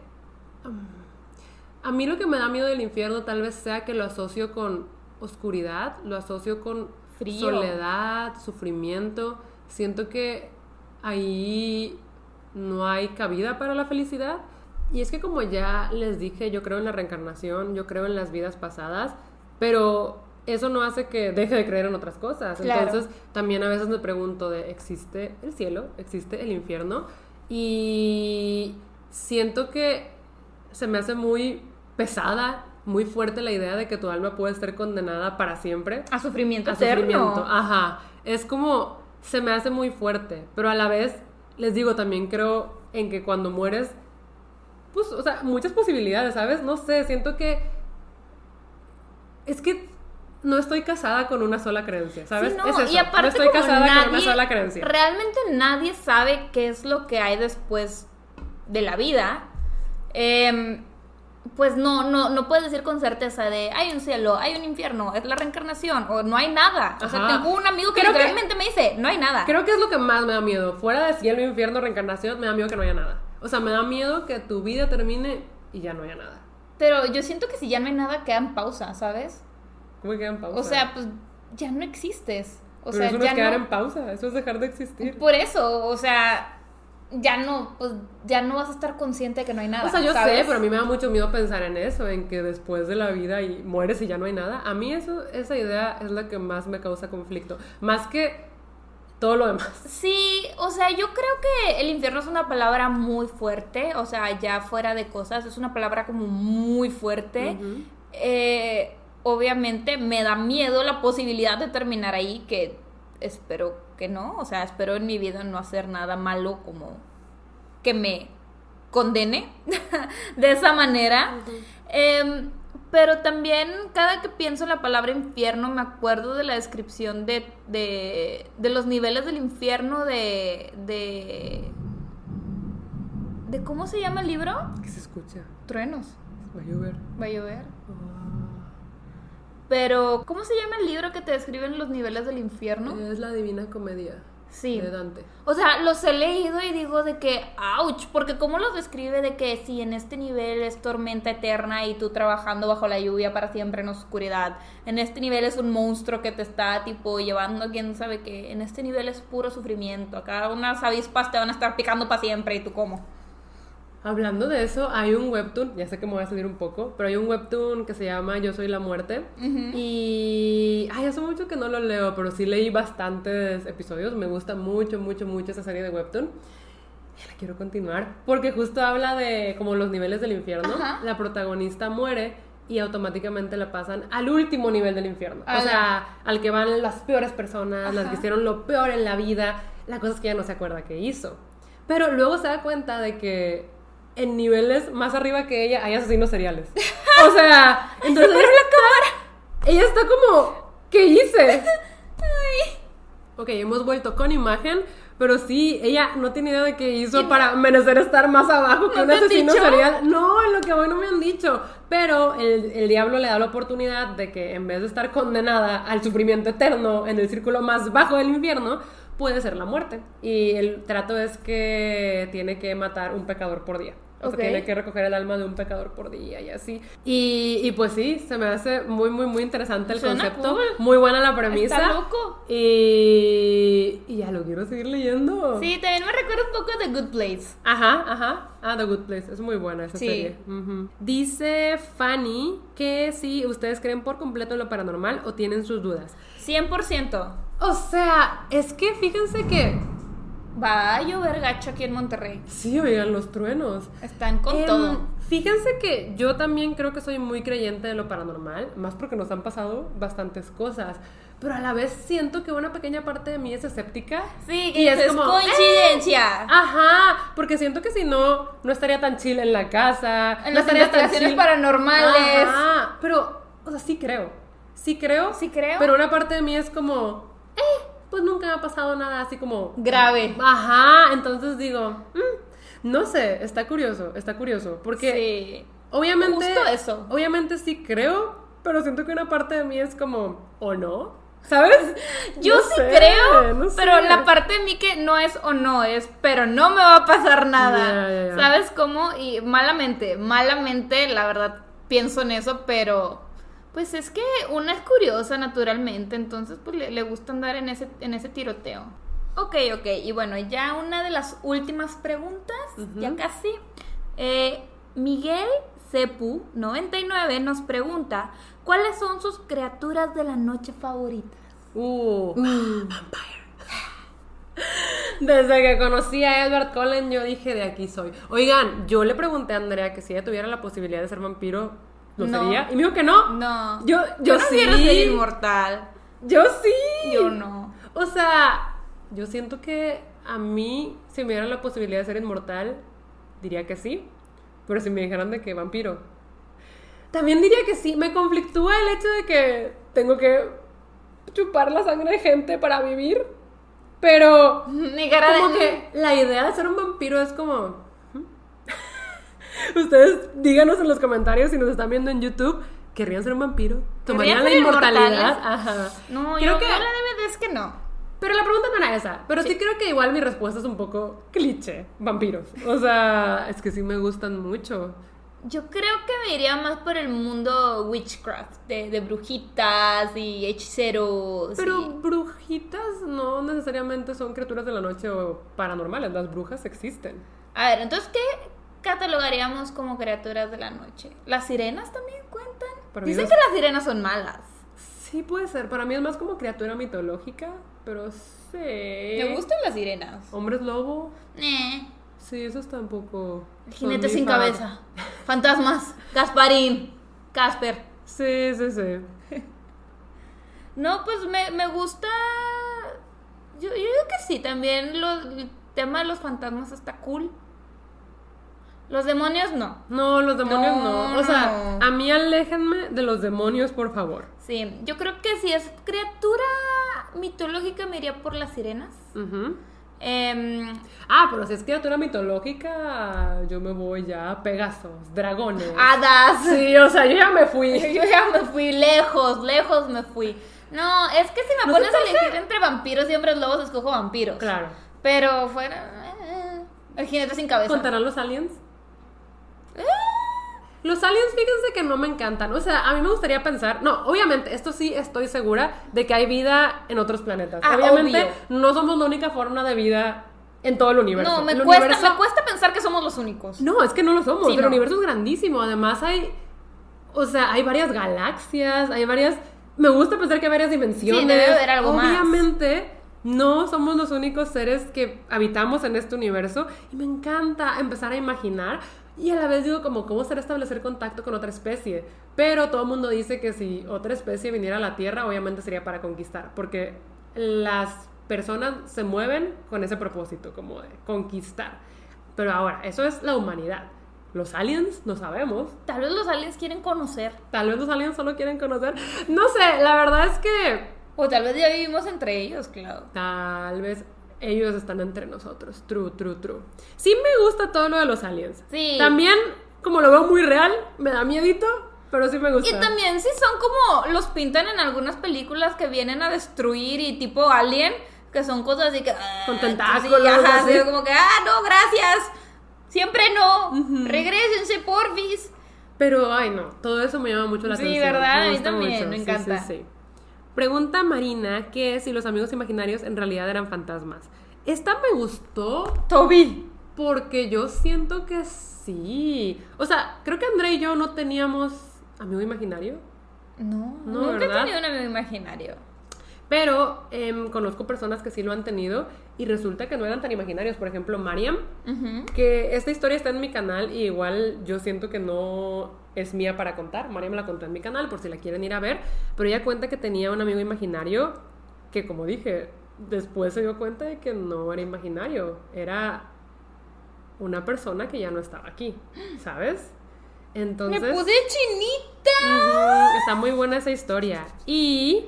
um, a mí lo que me da miedo del infierno tal vez sea que lo asocio con oscuridad, lo asocio con Frío. soledad, sufrimiento. Siento que ahí no hay cabida para la felicidad. Y es que como ya les dije, yo creo en la reencarnación, yo creo en las vidas pasadas, pero eso no hace que deje de creer en otras cosas. Claro. Entonces, también a veces me pregunto de, ¿existe el cielo? ¿Existe el infierno? Y siento que se me hace muy pesada, muy fuerte la idea de que tu alma puede ser condenada para siempre A sufrimiento a eterno. sufrimiento. Ajá. Es como, se me hace muy fuerte, pero a la vez, les digo, también creo en que cuando mueres, pues, o sea, muchas posibilidades, ¿sabes? No sé, siento que... Es que no estoy casada con una sola creencia, ¿sabes? Sí, no, es eso, y aparte no estoy casada nadie, con una sola creencia. Realmente nadie sabe qué es lo que hay después de la vida. Em, pues no, no, no puedes decir con certeza de hay un cielo, hay un infierno, es la reencarnación, o no hay nada. O sea, tengo un amigo que Creo que- literalmente me dice, no hay nada. Creo que es lo que más me da miedo. Fuera de cielo, infierno, reencarnación, me da miedo que no haya nada. O sea, me da miedo que tu vida termine y ya no haya nada. Pero yo siento que si ya no hay nada, queda en pausa, ¿sabes? ¿Cómo que queda en pausa? O sea, pues ya no existes. O Pero sea, eso no ya es quedar no... en pausa, eso es dejar de existir. Por eso, o sea, ya no, pues ya no vas a estar consciente de que no hay nada. O sea, yo ¿sabes? sé, pero a mí me da mucho miedo pensar en eso, en que después de la vida y mueres y ya no hay nada. A mí eso, esa idea es la que más me causa conflicto. Más que todo lo demás. Sí, o sea, yo creo que el infierno es una palabra muy fuerte, o sea, ya fuera de cosas, es una palabra como muy fuerte. Eh, obviamente me da miedo la posibilidad de terminar ahí, que espero que no, o sea, espero en mi vida no hacer nada malo como que me condene (laughs) de esa manera. Em, pero también cada que pienso en la palabra infierno me acuerdo de la descripción de, de, de los niveles del infierno de, de... ¿De cómo se llama el libro? ¿Qué se escucha? Truenos. Va a llover. Va a llover. Pero, ¿cómo se llama el libro que te describen los niveles del infierno? Es la divina comedia Sí. de Dante. O sea, los he leído y digo de que, ouch, porque cómo los describe de que si en este nivel es tormenta eterna y tú trabajando bajo la lluvia para siempre en oscuridad, en este nivel es un monstruo que te está tipo llevando a quién sabe qué, en este nivel es puro sufrimiento, acá unas avispas te van a estar picando para siempre y tú cómo. Hablando de eso, hay un webtoon, ya sé que me voy a salir un poco, pero hay un webtoon que se llama Yo soy la muerte. Y. Ay, hace mucho que no lo leo, pero sí leí bastantes episodios. Me gusta mucho, mucho, mucho esa serie de webtoon. Y la quiero continuar, porque justo habla de como los niveles del infierno. Ajá. La protagonista muere y automáticamente la pasan al último nivel del infierno. O sea, al que van las peores personas, las que hicieron lo peor en la vida. La cosa es que ella no se acuerda qué hizo. Pero luego se da cuenta de que en niveles más arriba que ella hay asesinos seriales. O sea, (laughs) entonces ella está, ella está como, ¿qué hice? Ok, hemos vuelto con imagen, pero sí, ella no tiene idea de qué hizo para merecer estar más abajo que ¿No un asesino serial. No, en lo que hoy no me han dicho. Pero el, el diablo le da la oportunidad de que en vez de estar condenada al sufrimiento eterno en el círculo más bajo del infierno, puede ser la muerte. Y el trato es que tiene que matar un pecador por día. O sea, tiene que recoger el alma de un pecador por día y así. Y, y pues sí, se me hace muy, muy, muy interesante el Suena concepto. cool. Muy buena la premisa. Está loco. Y, y ya lo quiero seguir leyendo. Sí, también me recuerda un poco de Good Place. Ajá, ajá. Ah, The Good Place. Es muy buena esa Sí. serie. Dice Fanny que si ustedes creen por completo en lo paranormal o tienen sus dudas. 100%. O sea, es que fíjense que. Va a llover gacho aquí en Monterrey. Sí, oigan, los truenos. Están con Em, todo. Fíjense que yo también creo que soy muy creyente de lo paranormal, más porque nos han pasado bastantes cosas. Pero a la vez siento que una pequeña parte de mí es escéptica. Sí, y es dices, como, coincidencia. Ajá, porque siento que si no, no estaría tan chill en la casa. En no las investigaciones paranormales. Ajá, pero, o sea, sí creo. Sí creo. Sí creo. Pero una parte de mí es como, eh, pues nunca me ha pasado nada así como... Grave. Ajá, entonces digo, mm, no sé, está curioso, está curioso. Porque Sí. obviamente... Justo eso. Obviamente sí creo, pero siento que una parte de mí es como, ¿o no? ¿Sabes? (laughs) Yo No sí sé, creo, no pero sé. la parte de mí que no es o no es, pero no me va a pasar nada. ¿Sabes cómo? Y malamente, malamente, la verdad, pienso en eso, pero pues es que una es curiosa naturalmente, entonces pues le, le gusta andar en ese, en ese tiroteo. Ok, ok, y bueno, ya una de las últimas preguntas, ya casi. Eh, Miguel Cepu 99 nos pregunta, ¿cuáles son sus criaturas de la noche favoritas? Uh, (laughs) Desde que conocí a Edward Cullen, yo dije, de aquí soy. Oigan, yo le pregunté a Andrea que si ella tuviera la posibilidad de ser vampiro, ¿lo No. sería? Y me dijo que no. No. Yo, yo, no sí. quiero ser inmortal. Yo sí. Yo no. O sea, yo siento que a mí, si me dieran la posibilidad de ser inmortal, diría que sí. Pero si me dijeran de que vampiro, también diría que sí. Me conflictúa el hecho de que tengo que chupar la sangre de gente para vivir. Pero (laughs) Mi cara como de... que la idea de ser un vampiro es como... (laughs) Ustedes díganos en los comentarios si nos están viendo en YouTube. ¿Querrían ser un vampiro? ¿Tomarían la inmortalidad? Ajá. No, Creo yo, que- yo la DVD es que no. Pero la pregunta no era esa. Pero sí. creo que igual mi respuesta es un poco cliché. Vampiros. O sea, es que sí me gustan mucho. Yo creo que me iría más por el mundo witchcraft, de, de brujitas y hechiceros. Pero y- brujitas no necesariamente son criaturas de la noche o paranormales. Las brujas existen. A ver, entonces, ¿qué catalogaríamos como criaturas de la noche? ¿Las sirenas también cuentan? Para Dicen que las sirenas son malas. Sí puede ser. Para mí es más como criatura mitológica. Pero sí. Me gustan las sirenas. Hombres lobo. Eh, Sí, esos tampoco. el son jinete mi sin cabeza. Fantasmas. Gasparín. Casper. Sí, sí, sí. (laughs) No, pues me, me gusta. Yo, yo digo que sí, también lo- el tema de los fantasmas está cool. Los demonios no. No, los demonios no. No, O sea, no. a mí aléjenme de los demonios, por favor. Sí, yo creo que si es criatura mitológica me iría por las sirenas. Em, Ah, pero si es criatura mitológica, yo me voy ya a Pegasos, dragones. hadas. Sí, o sea, yo ya me fui. (laughs) Yo ya me fui lejos, lejos me fui. No, es que si me ¿No se pones a elegir entre vampiros y hombres lobos, escojo vampiros. Claro. Pero fuera. eh, el jinete sin cabeza. ¿Contarán los aliens? Los aliens, fíjense que no me encantan. O sea, a mí me gustaría pensar. No, obviamente, esto sí estoy segura de que hay vida en otros planetas. Ah, obviamente, obvio. no somos la única forma de vida en todo el universo. No, me El cuesta, universo- me cuesta pensar que somos los únicos. No, es que no lo somos. Sí, el no. universo es grandísimo. Además, hay. O sea, hay varias galaxias, hay varias. Me gusta pensar que hay varias dimensiones. Sí, debe haber algo más. Obviamente, no somos los únicos seres que habitamos en este universo. Y me encanta empezar a imaginar. Y a la vez digo, como, ¿cómo será establecer contacto con otra especie? Pero todo el mundo dice que si otra especie viniera a la Tierra, obviamente sería para conquistar. Porque las personas se mueven con ese propósito, como de conquistar. Pero ahora, eso es la humanidad. Los aliens, no sabemos. Tal vez los aliens quieren conocer. Tal vez los aliens solo quieren conocer. No sé, la verdad es que O tal vez ya vivimos entre ellos, claro. tal vez ellos están entre nosotros. True, true, true. Sí me gusta todo lo de los aliens. Sí. También, como lo veo muy real, me da miedito, pero sí me gusta. Y también si son como los pintan en algunas películas que vienen a destruir y tipo alien, que son cosas así que... ah, Con sí, tentáculos, ajá, así. como que, ah, no, gracias. Siempre no. Regrésense, porfis. Pero, ay no, todo eso me llama mucho la Sí, atención. ¿verdad? A mí también, me Sí, encanta. sí, sí. Pregunta Marina que si los amigos imaginarios en realidad eran fantasmas. Esta me gustó Toby. porque yo siento que sí. O sea, creo que André y yo no teníamos amigo imaginario. No, No, nunca ¿verdad? he tenido un amigo imaginario. Pero em, conozco personas que sí lo han tenido y resulta que no eran tan imaginarios. Por ejemplo, Mariam, que esta historia está en mi canal y igual yo siento que no es mía para contar. Mariam me la contó en mi canal por si la quieren ir a ver. Pero ella cuenta que tenía un amigo imaginario que, como dije, después se dio cuenta de que no era imaginario. Era una persona que ya no estaba aquí, ¿sabes? Entonces... Me puse chinita. Está muy buena esa historia. Y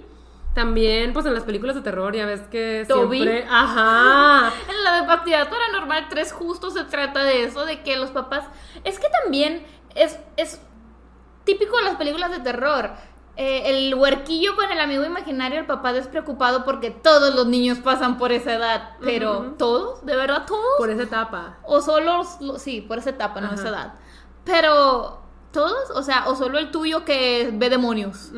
también, pues en las películas de terror ya ves que Toby. siempre... Ajá. (laughs) En la de Actividad Paranormal 3 justo se trata de eso, de que los papás... Es que también es, es típico de las películas de terror. Eh, el huerquillo con el amigo imaginario, el papá despreocupado porque todos los niños pasan por esa edad. Pero. ¿todos? ¿De verdad todos? Por esa etapa. O solo... Sí, por esa etapa, no Ajá. esa edad. Pero, ¿todos? O sea, o solo el tuyo que ve demonios.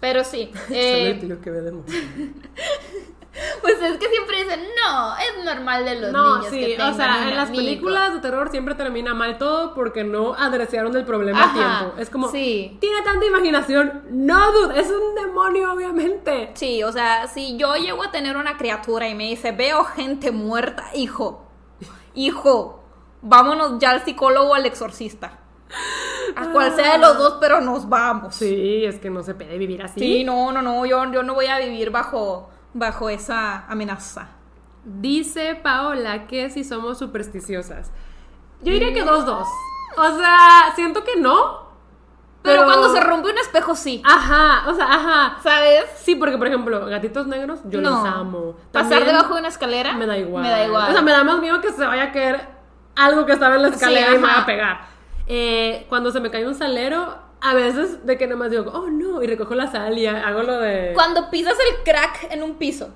Pero sí. (laughs) Solo eh, el tuyo que ve demonios. (laughs) (laughs) pues es que siempre dicen, no, es normal de los No, niños. sí, que o tengan sea, un en las amigo". películas de terror siempre termina mal todo porque no adresaron el problema a Ajá, tiempo. Es como, sí. tiene tanta imaginación. No, dude, es un demonio, obviamente. Sí, o sea, si yo llego a tener una criatura y me dice, veo gente muerta, hijo, hijo, vámonos ya al psicólogo o al exorcista. A cual sea de los dos, pero nos vamos. Sí, es que no se puede vivir así. Sí, no, no, no, yo, yo no voy a vivir bajo, bajo esa amenaza. Dice Paola que si somos supersticiosas. Yo diría que dos, dos. O sea, siento que no. Pero, cuando se rompe un espejo, sí. Ajá, o sea, ajá. ¿Sabes? Sí, porque por ejemplo, gatitos negros, yo No. los amo. Pasar debajo de una escalera. me da igual. Me da igual. O sea, me da más miedo que se vaya a caer algo que estaba en la escalera Sí, y me va ajá. a pegar. Eh, cuando se me cae un salero, a veces de que nada más digo, oh no, y recojo la sal y hago lo de. Cuando pisas el crack en un piso.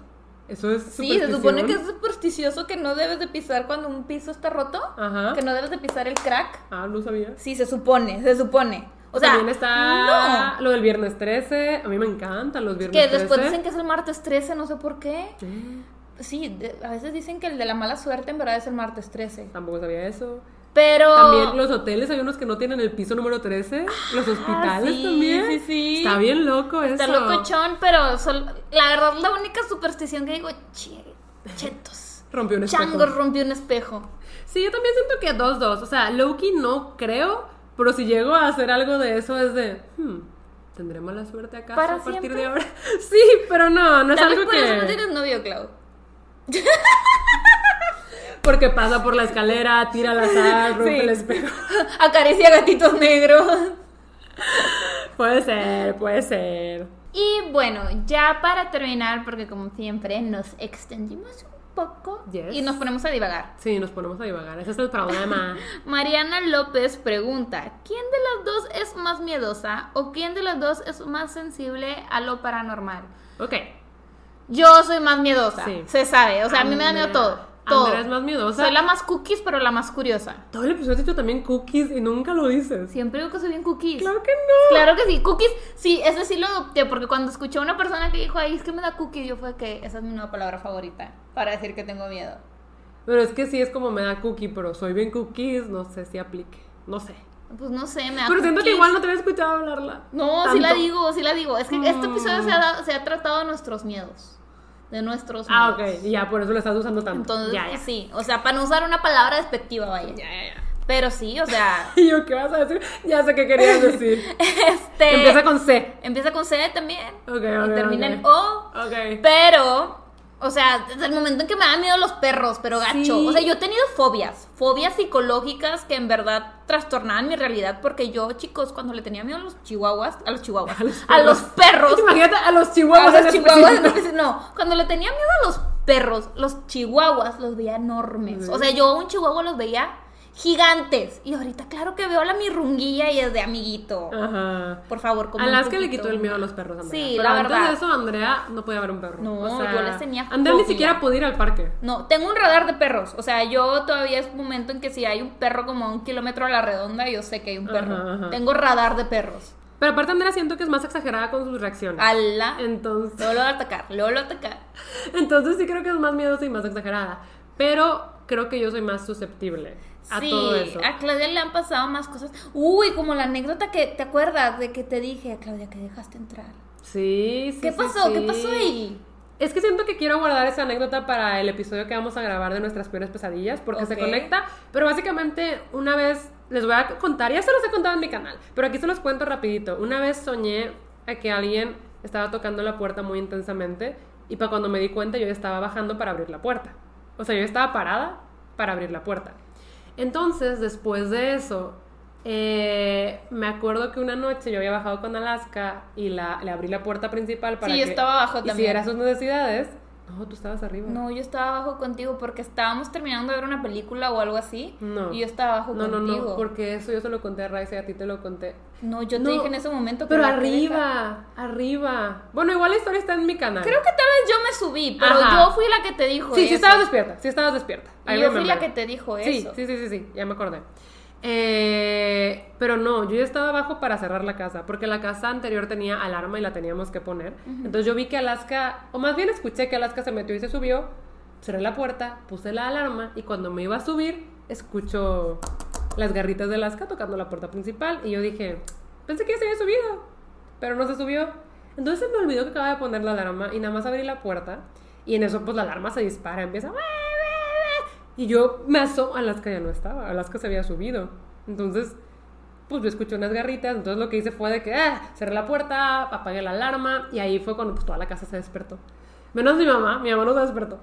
Eso es Sí, se supone que es supersticioso que no debes de pisar cuando un piso está roto. Ajá. Que no debes de pisar el crack. Ah, no sabía. Sí, se supone, se supone. O sea, También está no. lo del viernes 13. A mí me encantan los viernes Que 13. después dicen que es el martes 13, no sé por qué. Sí, Sí, de- a veces dicen que el de la mala suerte en verdad es el martes 13. Tampoco sabía eso. Pero. También los hoteles, hay unos que no tienen el piso número 13. Los hospitales Ah, sí, también. sí, sí. Está bien loco eso. Está locochón, pero sol- la verdad la única superstición que digo, "Che- chetos. (laughs) Rompió un espejo. Chango rompió un espejo. Sí, yo también siento que 2-2. O sea, Loki no creo, pero si llego a hacer algo de eso es de. Hmm, ¿Tendré mala suerte ¿Para a partir siempre? de ahora? (laughs) Sí, pero no, no es Tal algo por eso no que. tienes novio, Clau. (laughs) Porque pasa por la escalera, tira la sal, rompe Sí. el espejo. (laughs) Acaricia gatitos negros. puede ser, puede ser. Y bueno, ya para terminar, porque como siempre nos extendimos un poco Yes. y nos ponemos a divagar. Sí, nos ponemos a divagar. Ese es el problema. (laughs) Mariana López pregunta, ¿quién de las dos es más miedosa o quién de las dos es más sensible a lo paranormal? ok. Yo soy más miedosa, Sí. se sabe, o sea, a mí me da miedo todo. Todo. Andrea es más miedosa. Soy la más cookies, pero la más curiosa. Todo el episodio has dicho también cookies y nunca lo dices. Siempre digo que soy bien cookies. Claro que no. Claro que sí, cookies, sí, ese sí lo adopté, porque cuando escuché a una persona que dijo, ay, es que me da cookies, yo fue que esa es mi nueva palabra favorita para decir que tengo miedo. Pero es que sí es como me da cookie, pero soy bien cookies, no sé si aplique. No sé. Pues no sé, me da Pero siento que igual no te había escuchado hablarla. No, sí la digo, sí la digo. Es que este Mm. episodio se ha, dado- se ha tratado de nuestros miedos. De nuestros Ah, miedos. ok. Y ya, por eso lo estás usando tanto. Entonces, ya, ya. sí, o sea, para no usar una palabra despectiva, vaya. Ya, ya, ya. Pero sí, o sea, (laughs) ¿Y yo qué vas a decir? Ya sé qué querías (laughs) decir. este... Empieza con C. empieza con C también. Ok, ok, y termina en. O. Ok. Pero, o sea, desde el momento en que me dan miedo los perros, pero gacho. Sí. O sea, yo he tenido fobias, fobias psicológicas que en verdad trastornaban mi realidad porque yo, chicos, cuando le tenía miedo a los chihuahuas, a los chihuahuas, (laughs) A los a los perros, Imagínate a los chihuahuas. a los chihuahuas, no, cuando le tenía miedo a los perros, los chihuahuas los veía enormes. O sea, yo a un chihuahua los veía gigantes. Y ahorita, claro que veo a la mirrunguilla y es de amiguito. Ajá. Por favor, como un Alaska le poquito quitó el miedo a los perros, Andrea. Sí, Pero la antes verdad. de eso, Andrea no podía ver un perro. No, O sea, yo les tenía Andrea ni siquiera podía ir al parque. No, tengo un radar de perros. O sea, yo todavía es un momento en que si hay un perro como a un kilómetro a la redonda, yo sé que hay un perro. Ajá, ajá. Tengo radar de perros. Pero aparte, Andrea siento que es más exagerada con sus reacciones. Ala. Entonces, Luego lo va a atacar, luego lo va a atacar. (laughs) entonces sí creo que es más miedosa y más exagerada. Pero creo que yo soy más susceptible a sí, todo eso. a Claudia le han pasado más cosas. Uy, como la anécdota que te acuerdas de que te dije, Claudia, que dejaste entrar. Sí, sí. ¿Qué sí, pasó? ¿Qué sí. pasó ahí? Es que siento que quiero guardar esa anécdota para el episodio que vamos a grabar de nuestras peores pesadillas, porque se Ok. conecta. Pero básicamente, una vez les voy a contar, ya se los he contado en mi canal, pero aquí se los cuento rapidito. Una vez soñé a que alguien estaba tocando la puerta muy intensamente y para cuando me di cuenta yo ya estaba bajando para abrir la puerta. O sea, yo estaba parada para abrir la puerta. Entonces, después de eso, eh, me acuerdo que una noche yo había bajado con Alaska y la, le abrí la puerta principal para Sí, que estaba abajo también. hiciera sus necesidades. No, tú estabas arriba. No, yo estaba abajo contigo porque estábamos terminando de ver una película o algo así. No. Y yo estaba abajo no, no, contigo. no, porque eso yo se lo conté a Raiza y a ti te lo conté. No, yo te No, dije en ese momento que Pero arriba, arriba. Bueno, igual la historia está en mi canal. Creo que tal vez yo me subí, pero Ajá. yo fui la que te dijo Sí, eso. sí estabas despierta, sí estabas despierta. Y I yo fui la que te dijo Sí, eso. sí, sí, sí, sí, ya me acordé. Eh, pero no, yo ya estaba abajo para cerrar la casa, porque la casa anterior tenía alarma y la teníamos que poner. Entonces yo vi que Alaska, o más bien escuché que Alaska se metió y se subió, cerré la puerta, puse la alarma y cuando me iba a subir, escucho las garritas de Alaska tocando la puerta principal y yo dije, pensé que ya se había subido, pero no se subió. Entonces se me olvidó que acaba de poner la alarma y nada más abrí la puerta y en eso pues la alarma se dispara, empieza... Y yo me asomo, Alaska ya no estaba, Alaska se había subido. Entonces, pues yo escuché unas garritas, entonces lo que hice fue de que ah, cerré la puerta, apagué la alarma y ahí fue cuando pues toda la casa se despertó. Menos mi mamá, mi mamá no se despertó.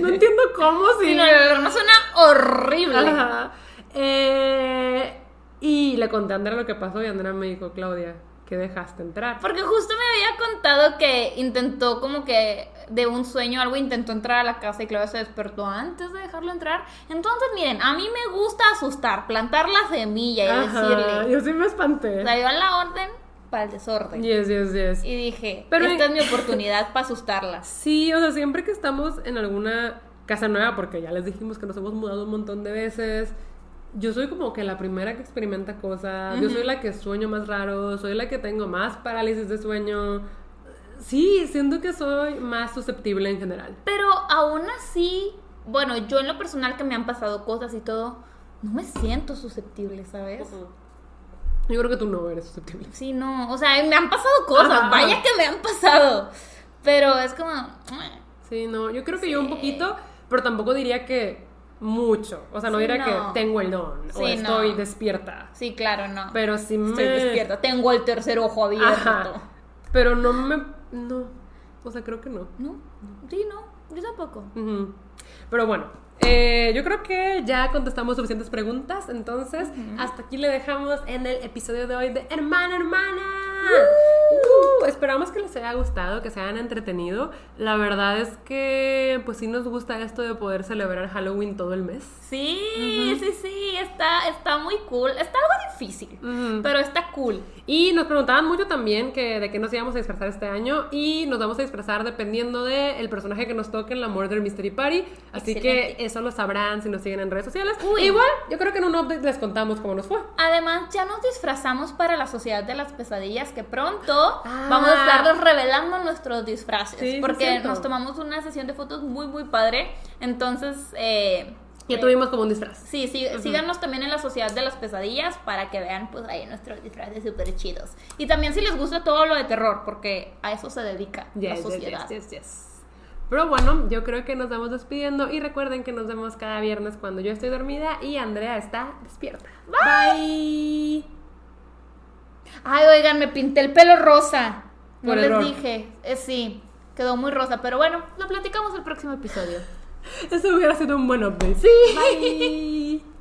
No (laughs) entiendo cómo si... Sí, no, la alarma suena horrible. Ajá. Eh, y le conté a Andrea lo que pasó y Andrea me dijo, Claudia, ¿qué dejaste entrar? Porque justo me había contado que intentó como que de un sueño, algo intentó entrar a la casa y Claudia se despertó antes de dejarlo entrar. Entonces, miren, a mí me gusta asustar, plantar la semilla y Ajá, decirle, yo sí me espanté. la dio la orden para el desorden. Yes, yes, yes. Y dije, Pero- esta es mi oportunidad para asustarlas. Sí, o sea, siempre que estamos en alguna casa nueva, porque ya les dijimos que nos hemos mudado un montón de veces, yo soy como que la primera que experimenta cosas, yo soy la que sueño más raro, soy la que tengo más parálisis de sueño. Sí, siento que soy más susceptible en general. Pero aún así, bueno, yo en lo personal que me han pasado cosas y todo, no me siento susceptible, ¿sabes? Yo creo que tú no eres susceptible. Sí, no, o sea, me han pasado cosas, Ajá. vaya que me han pasado. Pero es como... Sí, no, yo creo que yo un poquito, pero tampoco diría que mucho. O sea, no Sí, diría no. que tengo el don o estoy no. despierta. Sí, claro, no. Pero sí me... Estoy despierta, tengo el tercer ojo abierto. Ajá. Pero no me... No. O sea, creo que no. ¿No? Sí, no, yo tampoco. Pero bueno, eh, yo creo que ya contestamos suficientes preguntas. Entonces, hasta aquí le dejamos en el episodio de hoy de Hermana, Hermana. Uh, esperamos que les haya gustado, que se hayan entretenido. La verdad es que, pues sí nos gusta esto de poder celebrar Halloween todo el mes. Sí, sí, sí, está, está muy cool. Está algo difícil, Ujú. pero está cool. Y nos preguntaban mucho también que de qué nos íbamos a disfrazar este año y nos vamos a disfrazar dependiendo del personaje que nos toque en la Murder Mystery Party. Así Excelente. que eso lo sabrán si nos siguen en redes sociales. Uy. Igual, yo creo que en un update les contamos cómo nos fue. Además, ya nos disfrazamos para la Sociedad de las Pesadillas, que pronto Ah. vamos a estarles revelando nuestros disfraces. Sí, porque nos tomamos una sesión de fotos muy, muy padre. Entonces, eh, Ya eh, tuvimos como un disfraz. Sí, sí, síganos también en la Sociedad de las Pesadillas para que vean pues ahí nuestros disfraces súper chidos. Y también si les gusta todo lo de terror, porque a eso se dedica la Yes, yes, sociedad. yes, yes. Pero bueno, yo creo que nos vamos despidiendo y recuerden que nos vemos cada viernes cuando yo estoy dormida y Andrea está despierta. Bye. Ay, oigan, me pinté el pelo rosa. No Por les error. dije. Eh, sí, quedó muy rosa, pero bueno, lo platicamos el próximo episodio. (laughs) Eso hubiera sido un buen update. Sí. Bye.